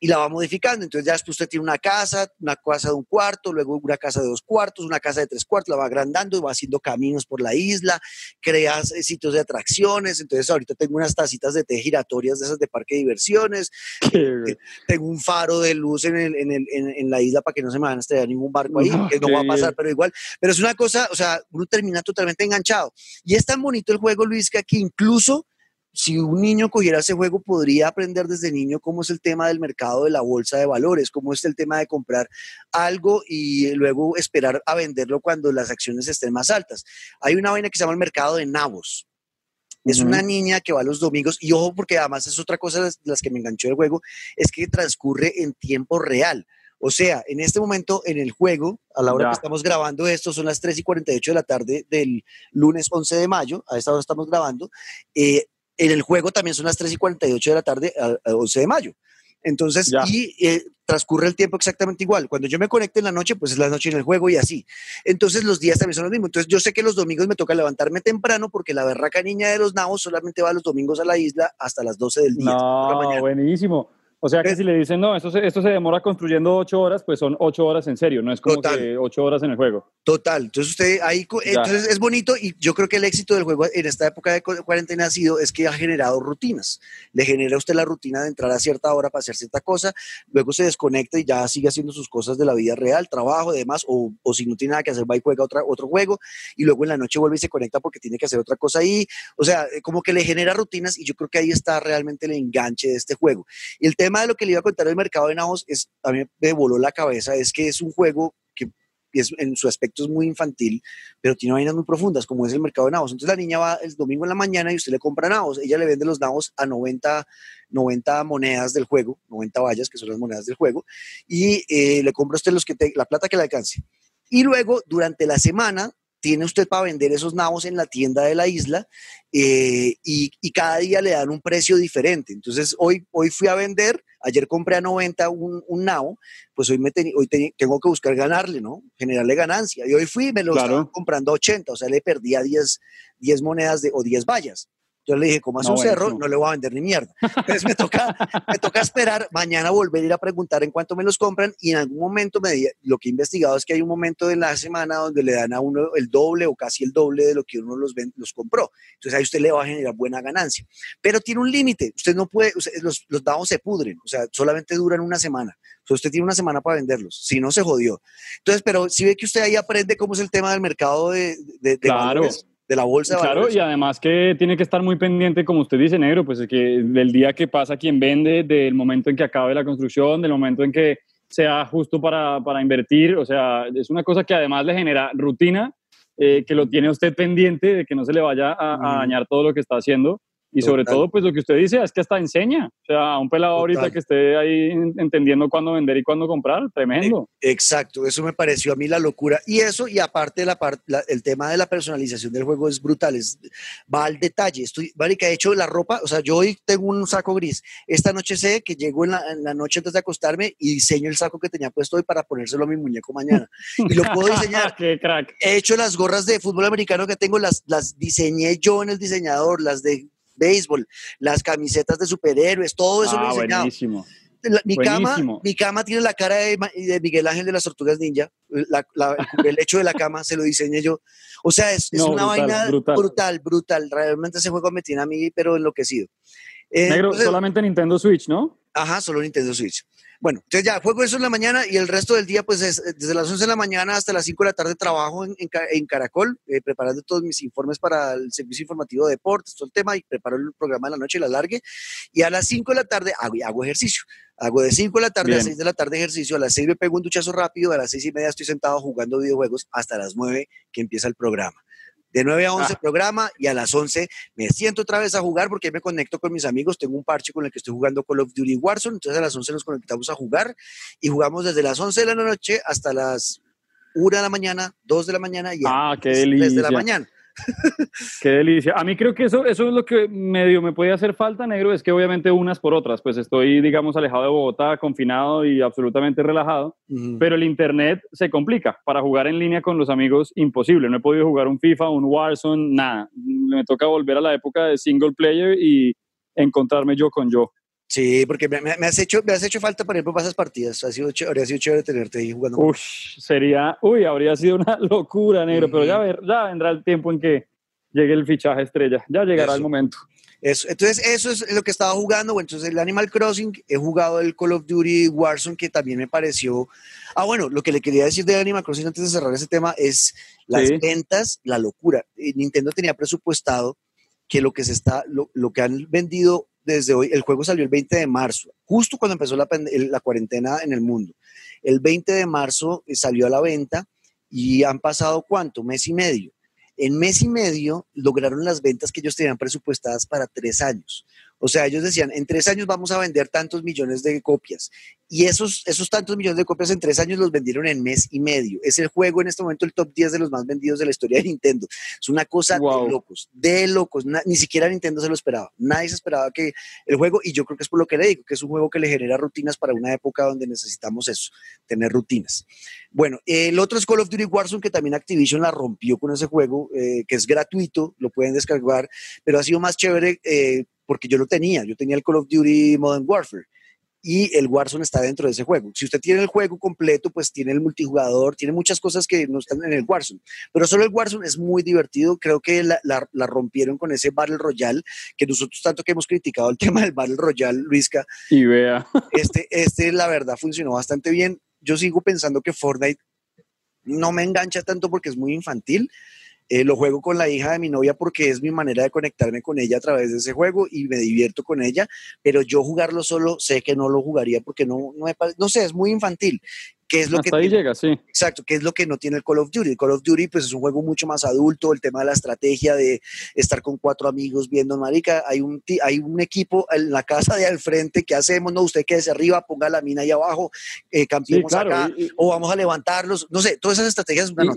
y la va modificando. Entonces ya después usted tiene una casa, una casa de un cuarto, luego una casa de dos cuartos, una casa de tres cuartos, la va agrandando y va haciendo caminos por la isla, creas eh, sitios de atracciones. Entonces ahorita tengo unas tacitas de té giratorias de esas de parque de diversiones, tengo un faro de luz en, el- en, el- en- en la isla para que no se me van a estrellar ningún barco ahí, No, que no va a pasar, pero igual. Pero es una cosa, o sea, uno termina totalmente enganchado. Y es tan bonito el juego, Luis, que aquí incluso si un niño cogiera ese juego, podría aprender desde niño cómo es el tema del mercado de la bolsa de valores, cómo es el tema de comprar algo y luego esperar a venderlo cuando las acciones estén más altas. Hay una vaina que se llama el mercado de nabos. Es una niña que va los domingos y ojo porque además es otra cosa de las, que me enganchó el juego, es que transcurre en tiempo real. O sea, en este momento en el juego, a la hora Ya. que estamos grabando esto, son las 3 y 48 de la tarde del lunes 11 de mayo, a esta hora estamos grabando, eh, en el juego también son las 3 y 48 de la tarde al 11 de mayo. Entonces, Ya. y eh, transcurre el tiempo exactamente igual. Cuando yo me conecto en la noche, pues es la noche en el juego y así. Entonces los días también son los mismos. Entonces yo sé que los domingos me toca levantarme temprano porque la berraca niña de los nabos solamente va los domingos a la isla hasta las 12 del día. No, buenísimo. O sea que si le dicen, no, esto se, esto se demora construyendo ocho horas, pues son ocho horas en serio, no es como que ocho horas en el juego. Total. Entonces usted ahí, entonces es bonito y yo creo que el éxito del juego en esta época de cuarentena ha sido, es que ha generado rutinas. Le genera a usted la rutina de entrar a cierta hora para hacer cierta cosa, luego se desconecta y ya sigue haciendo sus cosas de la vida real, trabajo, demás, o, o si no tiene nada que hacer, va y juega otra, otro juego y luego en la noche vuelve y se conecta porque tiene que hacer otra cosa ahí. O sea, como que le genera rutinas y yo creo que ahí está realmente el enganche de este juego. Y el tema de lo que le iba a contar el mercado de Naos es, a mí me voló la cabeza, es que es un juego que es, en su aspecto es muy infantil, pero tiene vainas muy profundas, como es el mercado de nabos. Entonces la niña va el domingo en la mañana y usted le compra nabos. Ella le vende los nabos a 90, 90 monedas del juego, 90 vallas, que son las monedas del juego, y eh, le compra usted los que la plata que le alcance. Y luego, durante la semana, tiene usted para vender esos nabos en la tienda de la isla eh, y, cada día le dan un precio diferente. Entonces, hoy, hoy fui a vender, ayer compré a 90 un, un nabo, pues hoy, me hoy tengo que buscar ganarle, ¿no? Generarle ganancia. Y hoy fui y me lo estaba comprando a 80, o sea, le perdí a 10, 10 monedas de, o 10 vallas. Yo le dije, como hace un cerro, no le voy a vender ni mierda. Entonces me toca, me toca esperar, mañana volver a ir a preguntar en cuánto me los compran y en algún momento me lo que he investigado es que hay un momento de la semana donde le dan a uno el doble o casi el doble de lo que uno los, los compró. Entonces ahí usted le va a generar buena ganancia. Pero tiene un límite, usted no puede, los, los dados se pudren, o sea, solamente duran una semana. Entonces usted tiene una semana para venderlos, si no se jodió. Entonces, pero si ve que usted ahí aprende cómo es el tema del mercado de, de, claro de la bolsa de Claro, y además que tiene que estar muy pendiente, como usted dice, negro, pues es que del día que pasa quien vende, del momento en que acabe la construcción, del momento en que sea justo para, para invertir, o sea, es una cosa que además le genera rutina, eh, que lo tiene usted pendiente de que no se le vaya a, dañar todo lo que está haciendo y sobre todo, pues lo que usted dice es que hasta enseña. O sea, un pelado ahorita que esté ahí entendiendo cuándo vender y cuándo comprar, tremendo. Exacto, eso me pareció a mí la locura. Y eso, y aparte, la, el tema de la personalización del juego es brutal, es, va al detalle. Estoy, que he hecho la ropa, o sea, yo hoy tengo un saco gris. Esta noche sé que llego en la, noche antes de acostarme y diseño el saco que tenía puesto hoy para ponérselo a mi muñeco mañana. Y lo puedo diseñar. ¡Qué crack! He hecho las gorras de fútbol americano que tengo, las, las diseñé yo en el diseñador, las de béisbol, las camisetas de superhéroes, todo eso lo he ah, Buenísimo. mi, cama, mi cama tiene la cara de, Miguel Ángel de las Tortugas Ninja. el hecho de la cama se lo diseñé yo. O sea, es, una vaina brutal. brutal, Realmente ese juego me tiene a mí, pero enloquecido. Eh, Negro, solamente Nintendo Switch, ¿no? Ajá, solo Nintendo Switch. Bueno, entonces ya juego eso en la mañana y el resto del día, pues desde las 11 de la mañana hasta las 5 de la tarde trabajo en, en, Caracol, eh, preparando todos mis informes para el servicio informativo de deportes, todo el tema, y preparo el programa de la noche y la largue. Y a las 5 de la tarde hago, hago ejercicio. Hago de 5 de la tarde a 6 de la tarde ejercicio, a las 6 me pego un duchazo rápido, a las 6 y media estoy sentado jugando videojuegos hasta las 9 que empieza el programa. De 9 a 11 ah. programa y a las 11 me siento otra vez a jugar porque me conecto con mis amigos. Tengo un parche con el que estoy jugando Call of Duty Warzone. Entonces a las 11 nos conectamos a jugar y jugamos desde las 11 de la noche hasta las 1 de la mañana, 2 de la mañana y ah, qué de la mañana. Qué delicia. A mí creo que eso, eso es lo que medio me puede hacer falta, negro, es que obviamente unas por otras, pues estoy, digamos, alejado de Bogotá, confinado y absolutamente relajado, pero el Internet se complica. Para jugar en línea con los amigos, imposible. No he podido jugar un FIFA, un Warzone, nada. Me toca volver a la época de single player y encontrarme yo con yo. Sí, porque me, has hecho, me has hecho falta, por ejemplo, para esas partidas. Ha sido habría sido chévere tenerte ahí jugando. Uy, sería, uy, habría sido una locura, negro, pero ya, ver, ya vendrá el tiempo en que llegue el fichaje estrella. Ya llegará el momento. Eso. Entonces, eso es lo que estaba jugando. Bueno, entonces, el Animal Crossing, he jugado el Call of Duty Warzone, que también me pareció. Ah, bueno, lo que le quería decir de Animal Crossing antes de cerrar ese tema es las ventas, la locura. Eh, Nintendo tenía presupuestado que lo que se está, lo, lo que han vendido desde hoy. El juego salió el 20 de marzo, justo cuando empezó la, cuarentena en el mundo. El 20 de marzo eh, salió a la venta y han pasado cuánto, mes y medio. En mes y medio lograron las ventas que ellos tenían presupuestadas para tres años. O sea, ellos decían, en tres años vamos a vender tantos millones de copias. Y esos, esos tantos millones de copias en tres años los vendieron en mes y medio. Es el juego en este momento el top 10 de los más vendidos de la historia de Nintendo. Es una cosa de locos, de locos. ni siquiera Nintendo se lo esperaba. Nadie se esperaba que el juego, y yo creo que es por lo que le digo, que es un juego que le genera rutinas para una época donde necesitamos eso, tener rutinas. Bueno, el otro es Call of Duty Warzone, que también Activision la rompió con ese juego, eh, que es gratuito, lo pueden descargar, pero ha sido más chévere. Eh, porque yo lo tenía, yo tenía el Call of Duty Modern Warfare y el Warzone está dentro de ese juego. Si usted tiene el juego completo, pues tiene el multijugador, tiene muchas cosas que no están en el Warzone, pero solo el Warzone es muy divertido, creo que la, la, rompieron con ese Battle Royale, que nosotros tanto que hemos criticado el tema del Battle Royale, Luisca. Y vea. Este, este la verdad funcionó bastante bien. Yo sigo pensando que Fortnite no me engancha tanto porque es muy infantil, eh, lo juego con la hija de mi novia porque es mi manera de conectarme con ella a través de ese juego y me divierto con ella, pero yo jugarlo solo sé que no lo jugaría porque no, no, no sé, es muy infantil. ¿Qué es lo Hasta que ahí llega, sí. Exacto, ¿qué es lo que no tiene el Call of Duty? El Call of Duty pues es un juego mucho más adulto, el tema de la estrategia de estar con cuatro amigos viendo marica, hay un hay un equipo en la casa de al frente, ¿qué hacemos? No, usted quédese arriba, ponga la mina ahí abajo, eh, campeemos acá, o vamos a levantarlos, no sé, todas esas estrategias nota.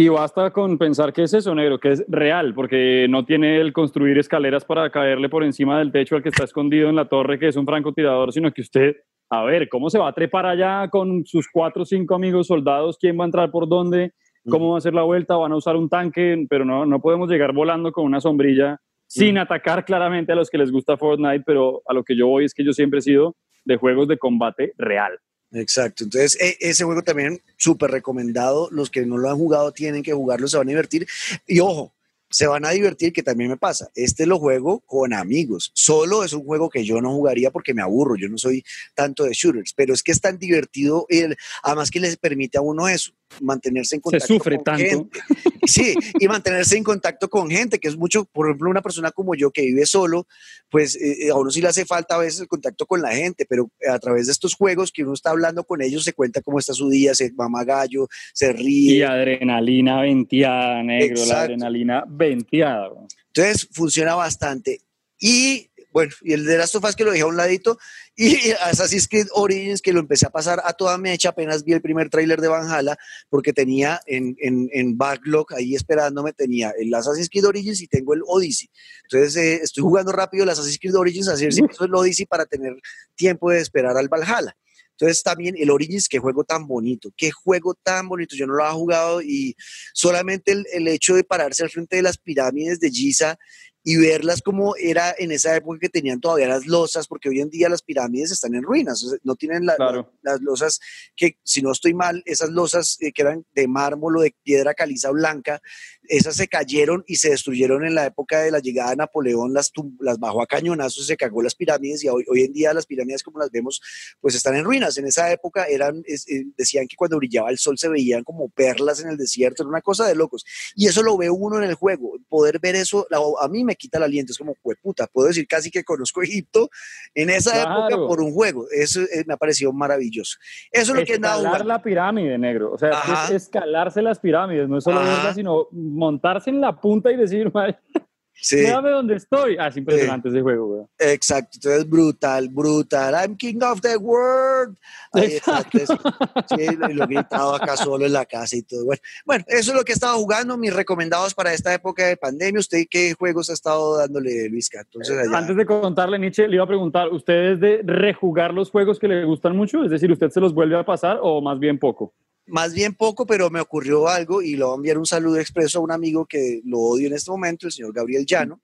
Y basta con pensar que es eso, negro, que es real, porque no tiene el construir escaleras para caerle por encima del techo al que está escondido en la torre, que es un francotirador, sino que usted, a ver, ¿cómo se va a trepar allá con sus cuatro o cinco amigos soldados? ¿Quién va a entrar por dónde? ¿Cómo va a hacer la vuelta? ¿Van a usar un tanque? Pero no, no podemos llegar volando con una sombrilla sin atacar claramente a los que les gusta Fortnite, pero a lo que yo voy es que yo siempre he sido de juegos de combate real. Exacto, entonces e, ese juego también súper recomendado, los que no lo han jugado tienen que jugarlo, se van a divertir. Y ojo, se van a divertir, que también me pasa. Este lo juego con amigos. Solo es un juego que yo no jugaría porque me aburro. Yo no soy tanto de shooters, pero es que es tan divertido, el, además que les permite a uno eso, mantenerse en contacto Se sufre con tanto. gente. Sí, y mantenerse en contacto con gente, que es mucho, por ejemplo, una persona como yo que vive solo, pues eh, eh, a uno sí le hace falta a veces el contacto con la gente, pero a través de estos juegos que uno está hablando con ellos, se cuenta cómo está su día, se mama gallo, se ríe. Y adrenalina venteada, negro, la adrenalina venteada. Entonces funciona bastante. Y bueno, y el de Last of Us que lo dejé a un ladito, y Assassin's Creed Origins que lo empecé a pasar a toda mecha, apenas vi el primer tráiler de Valhalla, porque tenía en, en, en, backlog ahí esperándome, tenía el Assassin's Creed Origins y tengo el Odyssey. Entonces eh, estoy jugando rápido el Assassin's Creed Origins, así es el Odyssey para tener tiempo de esperar al Valhalla. Entonces también el Origins, qué juego tan bonito, qué juego tan bonito, yo no lo había jugado y solamente el, el hecho de pararse al frente de las pirámides de Giza y verlas como era en esa época que tenían todavía las losas, porque hoy en día las pirámides están en ruinas, no tienen las losas que, si no estoy mal, esas losas eh, que eran de mármol o de piedra caliza blanca, esas se cayeron y se destruyeron en la época de la llegada de Napoleón, las, las bajó a cañonazos, se cagó las pirámides y hoy, hoy en día las pirámides como las vemos, pues están en ruinas. En esa época eran, eh, decían que cuando brillaba el sol se veían como perlas en el desierto, era una cosa de locos. Y eso lo ve uno en el juego, poder ver eso, a mí me quita el aliento, es como, puta, puedo decir casi que conozco Egipto en esa época por un juego. Eso eh, me ha parecido maravilloso. Eso es lo que es Escalar la pirámide, negro. O sea, es escalarse las pirámides, no es solo verlas, sino montarse en la punta y decir, Sí. dónde estoy. Ah, es impresionante ese juego, güey. Exacto, entonces brutal, brutal. I'm king of the world. Ahí sí, lo he gritado acá solo en la casa y todo. Bueno, bueno, eso es lo que he estado jugando, mis recomendados para esta época de pandemia. ¿Usted qué juegos ha estado dándole, Luisca? Entonces, Antes de contarle, Nietzsche, le iba a preguntar, ¿usted es de rejugar los juegos que le gustan mucho? Es decir, ¿usted se los vuelve a pasar o más bien poco? Más bien poco, pero me ocurrió algo y le voy a enviar un saludo expreso a un amigo que lo odio en este momento, el señor Gabriel Llano.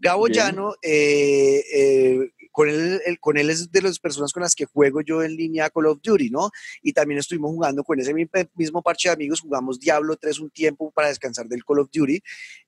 Gabo Llano eh, eh, con él, con él es de las personas con las que juego yo en línea Call of Duty, ¿no? Y también estuvimos jugando con ese mismo parche de amigos, jugamos Diablo 3 un tiempo para descansar del Call of Duty.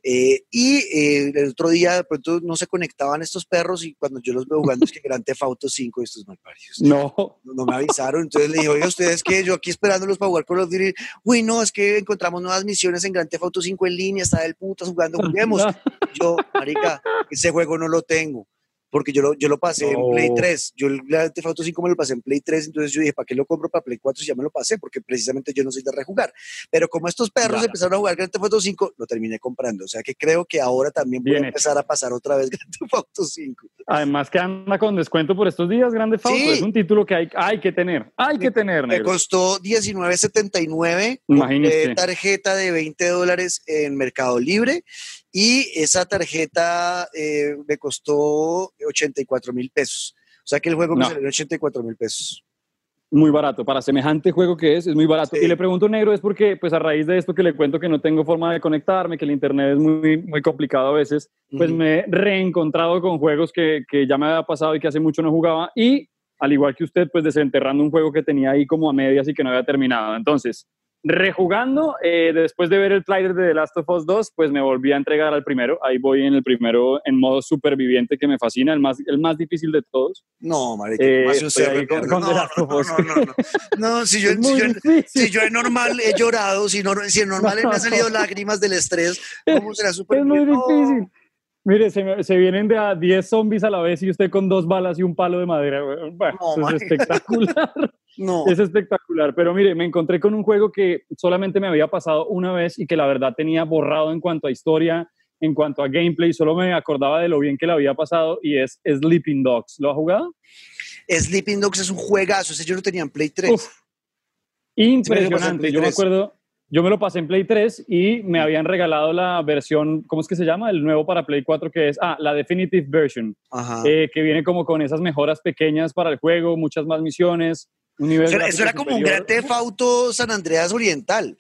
Eh, y eh, el otro día de pronto no se conectaban estos perros y cuando yo los veo jugando es que Grand Theft Auto 5 estos malparidos. No. no. No me avisaron, entonces le dije, oye, ustedes que yo aquí esperándolos para jugar Call of Duty, uy, no, es que encontramos nuevas misiones en Grand Theft Auto 5 en línea, está del putas jugando, juguemos. Yo, marica, ese juego no lo tengo porque yo lo, yo lo pasé en Play 3. Yo el Grand Theft Auto 5 me lo pasé en Play 3, entonces yo dije, ¿para qué lo compro para Play 4 si ya me lo pasé? Porque precisamente yo no soy de rejugar. Pero como estos perros empezaron a jugar Grand Theft Auto 5, lo terminé comprando. O sea que creo que ahora también voy a empezar a pasar otra vez Grand Theft Auto 5. Además que anda con descuento por estos días, Grand Theft Auto. Es un título que hay, hay que tener. Hay que tener, Me costó 19.79. Imagínese. tarjeta de 20 dólares en Mercado Libre y esa tarjeta eh, me costó 84 mil pesos. O sea que el juego me salió 84 mil pesos. Muy barato, para semejante juego que es, es muy barato. Y le pregunto, negro, es porque, pues a raíz de esto que le cuento que no tengo forma de conectarme, que el internet es muy, muy complicado a veces, pues me he reencontrado con juegos que, que ya me había pasado y que hace mucho no jugaba. Y al igual que usted, pues desenterrando un juego que tenía ahí como a medias y que no había terminado. Entonces, Rejugando, eh, después de ver el trailer de The Last of Us 2, pues me volví a entregar al primero. Ahí voy en el primero en modo superviviente que me fascina, el más, el más difícil de todos. No, marica, eh, con, no, no, no, no, no, si yo, si yo, si yo, normal he llorado, si, no, si normal me han salido lágrimas del estrés, ¿cómo será super Es muy difícil. Mire, se, se, vienen de a 10 zombies a la vez y usted con dos balas y un palo de madera. Bueno, eso es espectacular. No. Es espectacular. Pero mire, me encontré con un juego que solamente me había pasado una vez y que la verdad tenía borrado en cuanto a historia, en cuanto a gameplay. Solo me acordaba de lo bien que le había pasado y es Sleeping Dogs. ¿Lo ha jugado? Sleeping Dogs es un juegazo. Ese yo lo tenía en Play 3. impresionante. Yo me acuerdo yo me lo pasé en Play 3 y me habían regalado la versión, ¿cómo es que se llama? El nuevo para Play 4 que es, ah, la Definitive Version, eh, que viene como con esas mejoras pequeñas para el juego, muchas más misiones, un nivel... Eso, era, como un Gran Auto San Andreas Oriental.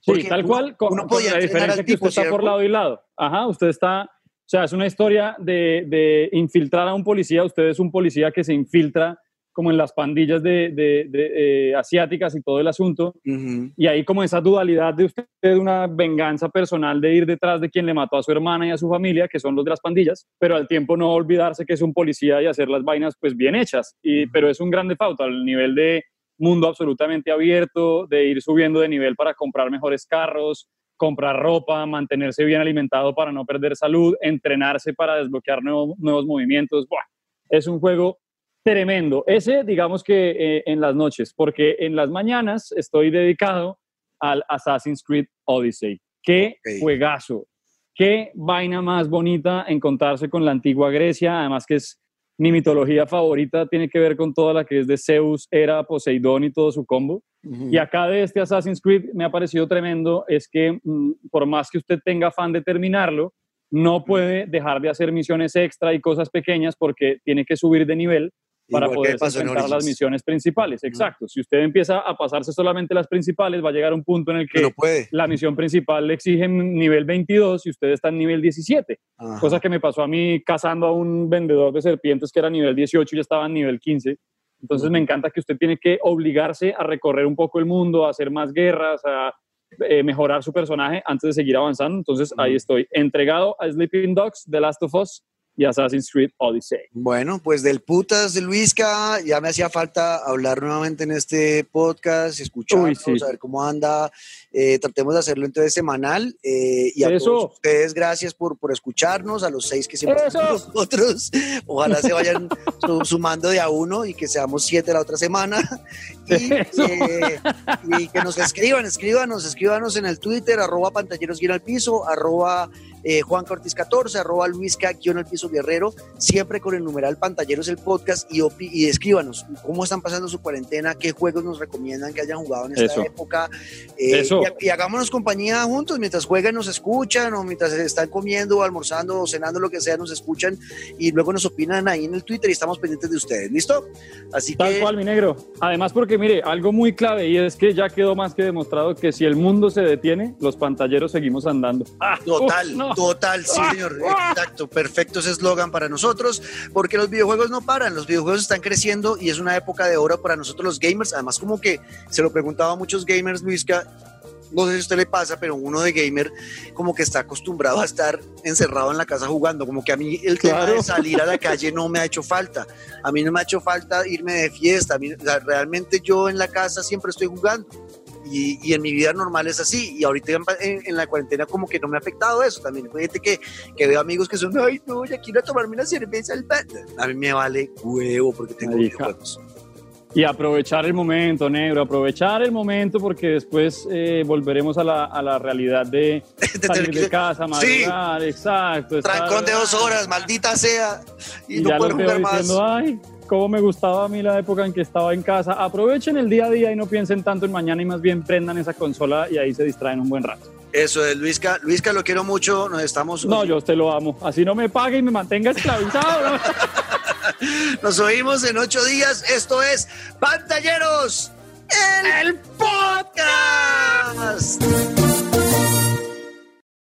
Sí, tal cual, con, uno podía la diferencia que usted está por lado y lado. Ajá, usted está... O sea, es una historia de, de infiltrar a un policía. Usted es un policía que se infiltra como en las pandillas de, de, eh, asiáticas y todo el asunto. Y ahí como esa dualidad de usted de una venganza personal de ir detrás de quien le mató a su hermana y a su familia, que son los de las pandillas, pero al tiempo no olvidarse que es un policía y hacer las vainas pues bien hechas. Y, Pero es un grande falta al nivel de mundo absolutamente abierto, de ir subiendo de nivel para comprar mejores carros, comprar ropa, mantenerse bien alimentado para no perder salud, entrenarse para desbloquear nuevos, nuevos movimientos. Buah, es un juego tremendo. Ese, digamos que eh, en las noches, porque en las mañanas estoy dedicado al Assassin's Creed Odyssey. Qué juegazo, qué vaina más bonita encontrarse con la antigua Grecia, además que es mi mitología favorita, tiene que ver con toda la que es de Zeus, era Poseidón y todo su combo. Y acá de este Assassin's Creed me ha parecido tremendo, es que mm, por más que usted tenga fan de terminarlo, no puede dejar de hacer misiones extra y cosas pequeñas porque tiene que subir de nivel para poder enfrentar las misiones principales. Exacto. Si usted empieza a pasarse solamente las principales, va a llegar un punto en el que la misión principal le exige nivel 22 y usted está en nivel 17. Cosa que me pasó a mí cazando a un vendedor de serpientes que era nivel 18 y ya estaba en nivel 15. Entonces me encanta que usted tiene que obligarse a recorrer un poco el mundo, a hacer más guerras, a eh, mejorar su personaje antes de seguir avanzando. Entonces ahí estoy, entregado a Sleeping Dogs, The Last of Us, y Assassin's Creed Odyssey. Bueno, pues del putas de Luisca, ya me hacía falta hablar nuevamente en este podcast, escucharnos, a ver cómo anda. Eh, tratemos de hacerlo entonces semanal. Eh, y a todos ustedes, gracias por, por escucharnos, a los seis que siempre están nosotros. Ojalá se vayan sumando de a uno y que seamos siete la otra semana. Y, eh, y que nos escriban, escríbanos, escríbanos en el Twitter, arroba pantalleros al piso, arroba eh, Juan Cortés 14, arroba Luisca, guion al piso guerrero, siempre con el numeral Pantalleros el podcast y, y escríbanos cómo están pasando su cuarentena, qué juegos nos recomiendan que hayan jugado en esta época. Eh, y, hagámonos compañía juntos mientras juegan, nos escuchan o mientras están comiendo, almorzando o cenando, lo que sea, nos escuchan y luego nos opinan ahí en el Twitter y estamos pendientes de ustedes. ¿Listo? Así Tal cual, mi negro. Además, porque mire, algo muy clave y es que ya quedó más que demostrado que si el mundo se detiene, los pantalleros seguimos andando. Total, no. Total, sí, señor. Exacto, perfecto ese eslogan para nosotros, porque los videojuegos no paran, los videojuegos están creciendo y es una época de oro para nosotros los gamers. Además, como que se lo preguntaba a muchos gamers, Luisca, no sé si a usted le pasa, pero uno de gamer como que está acostumbrado a estar encerrado en la casa jugando, como que a mí el tema de salir a la calle no me ha hecho falta. A mí no me ha hecho falta irme de fiesta, realmente yo en la casa siempre estoy jugando. Y, en mi vida normal es así. Y ahorita en, la cuarentena como que no me ha afectado eso. También gente que, que veo amigos que son, ay, no, ya quiero tomarme una cerveza al A mí me vale huevo porque tengo videojuegos. Y aprovechar el momento, negro, aprovechar el momento porque después eh, volveremos a la, a la, realidad de, salir de casa, madrugar, sí. exacto. Trancón de dos horas, maldita sea, y, no puedo jugar más. Diciendo, ay, cómo me gustaba a mí la época en que estaba en casa. Aprovechen el día a día y no piensen tanto en mañana y más bien prendan esa consola y ahí se distraen un buen rato. Eso es, Luisca. Luisca, lo quiero mucho, nos estamos... No, yo usted lo amo. Así no me pague y me mantenga esclavizado. Nos oímos en ocho días. Esto es Pantalleros, el, el podcast.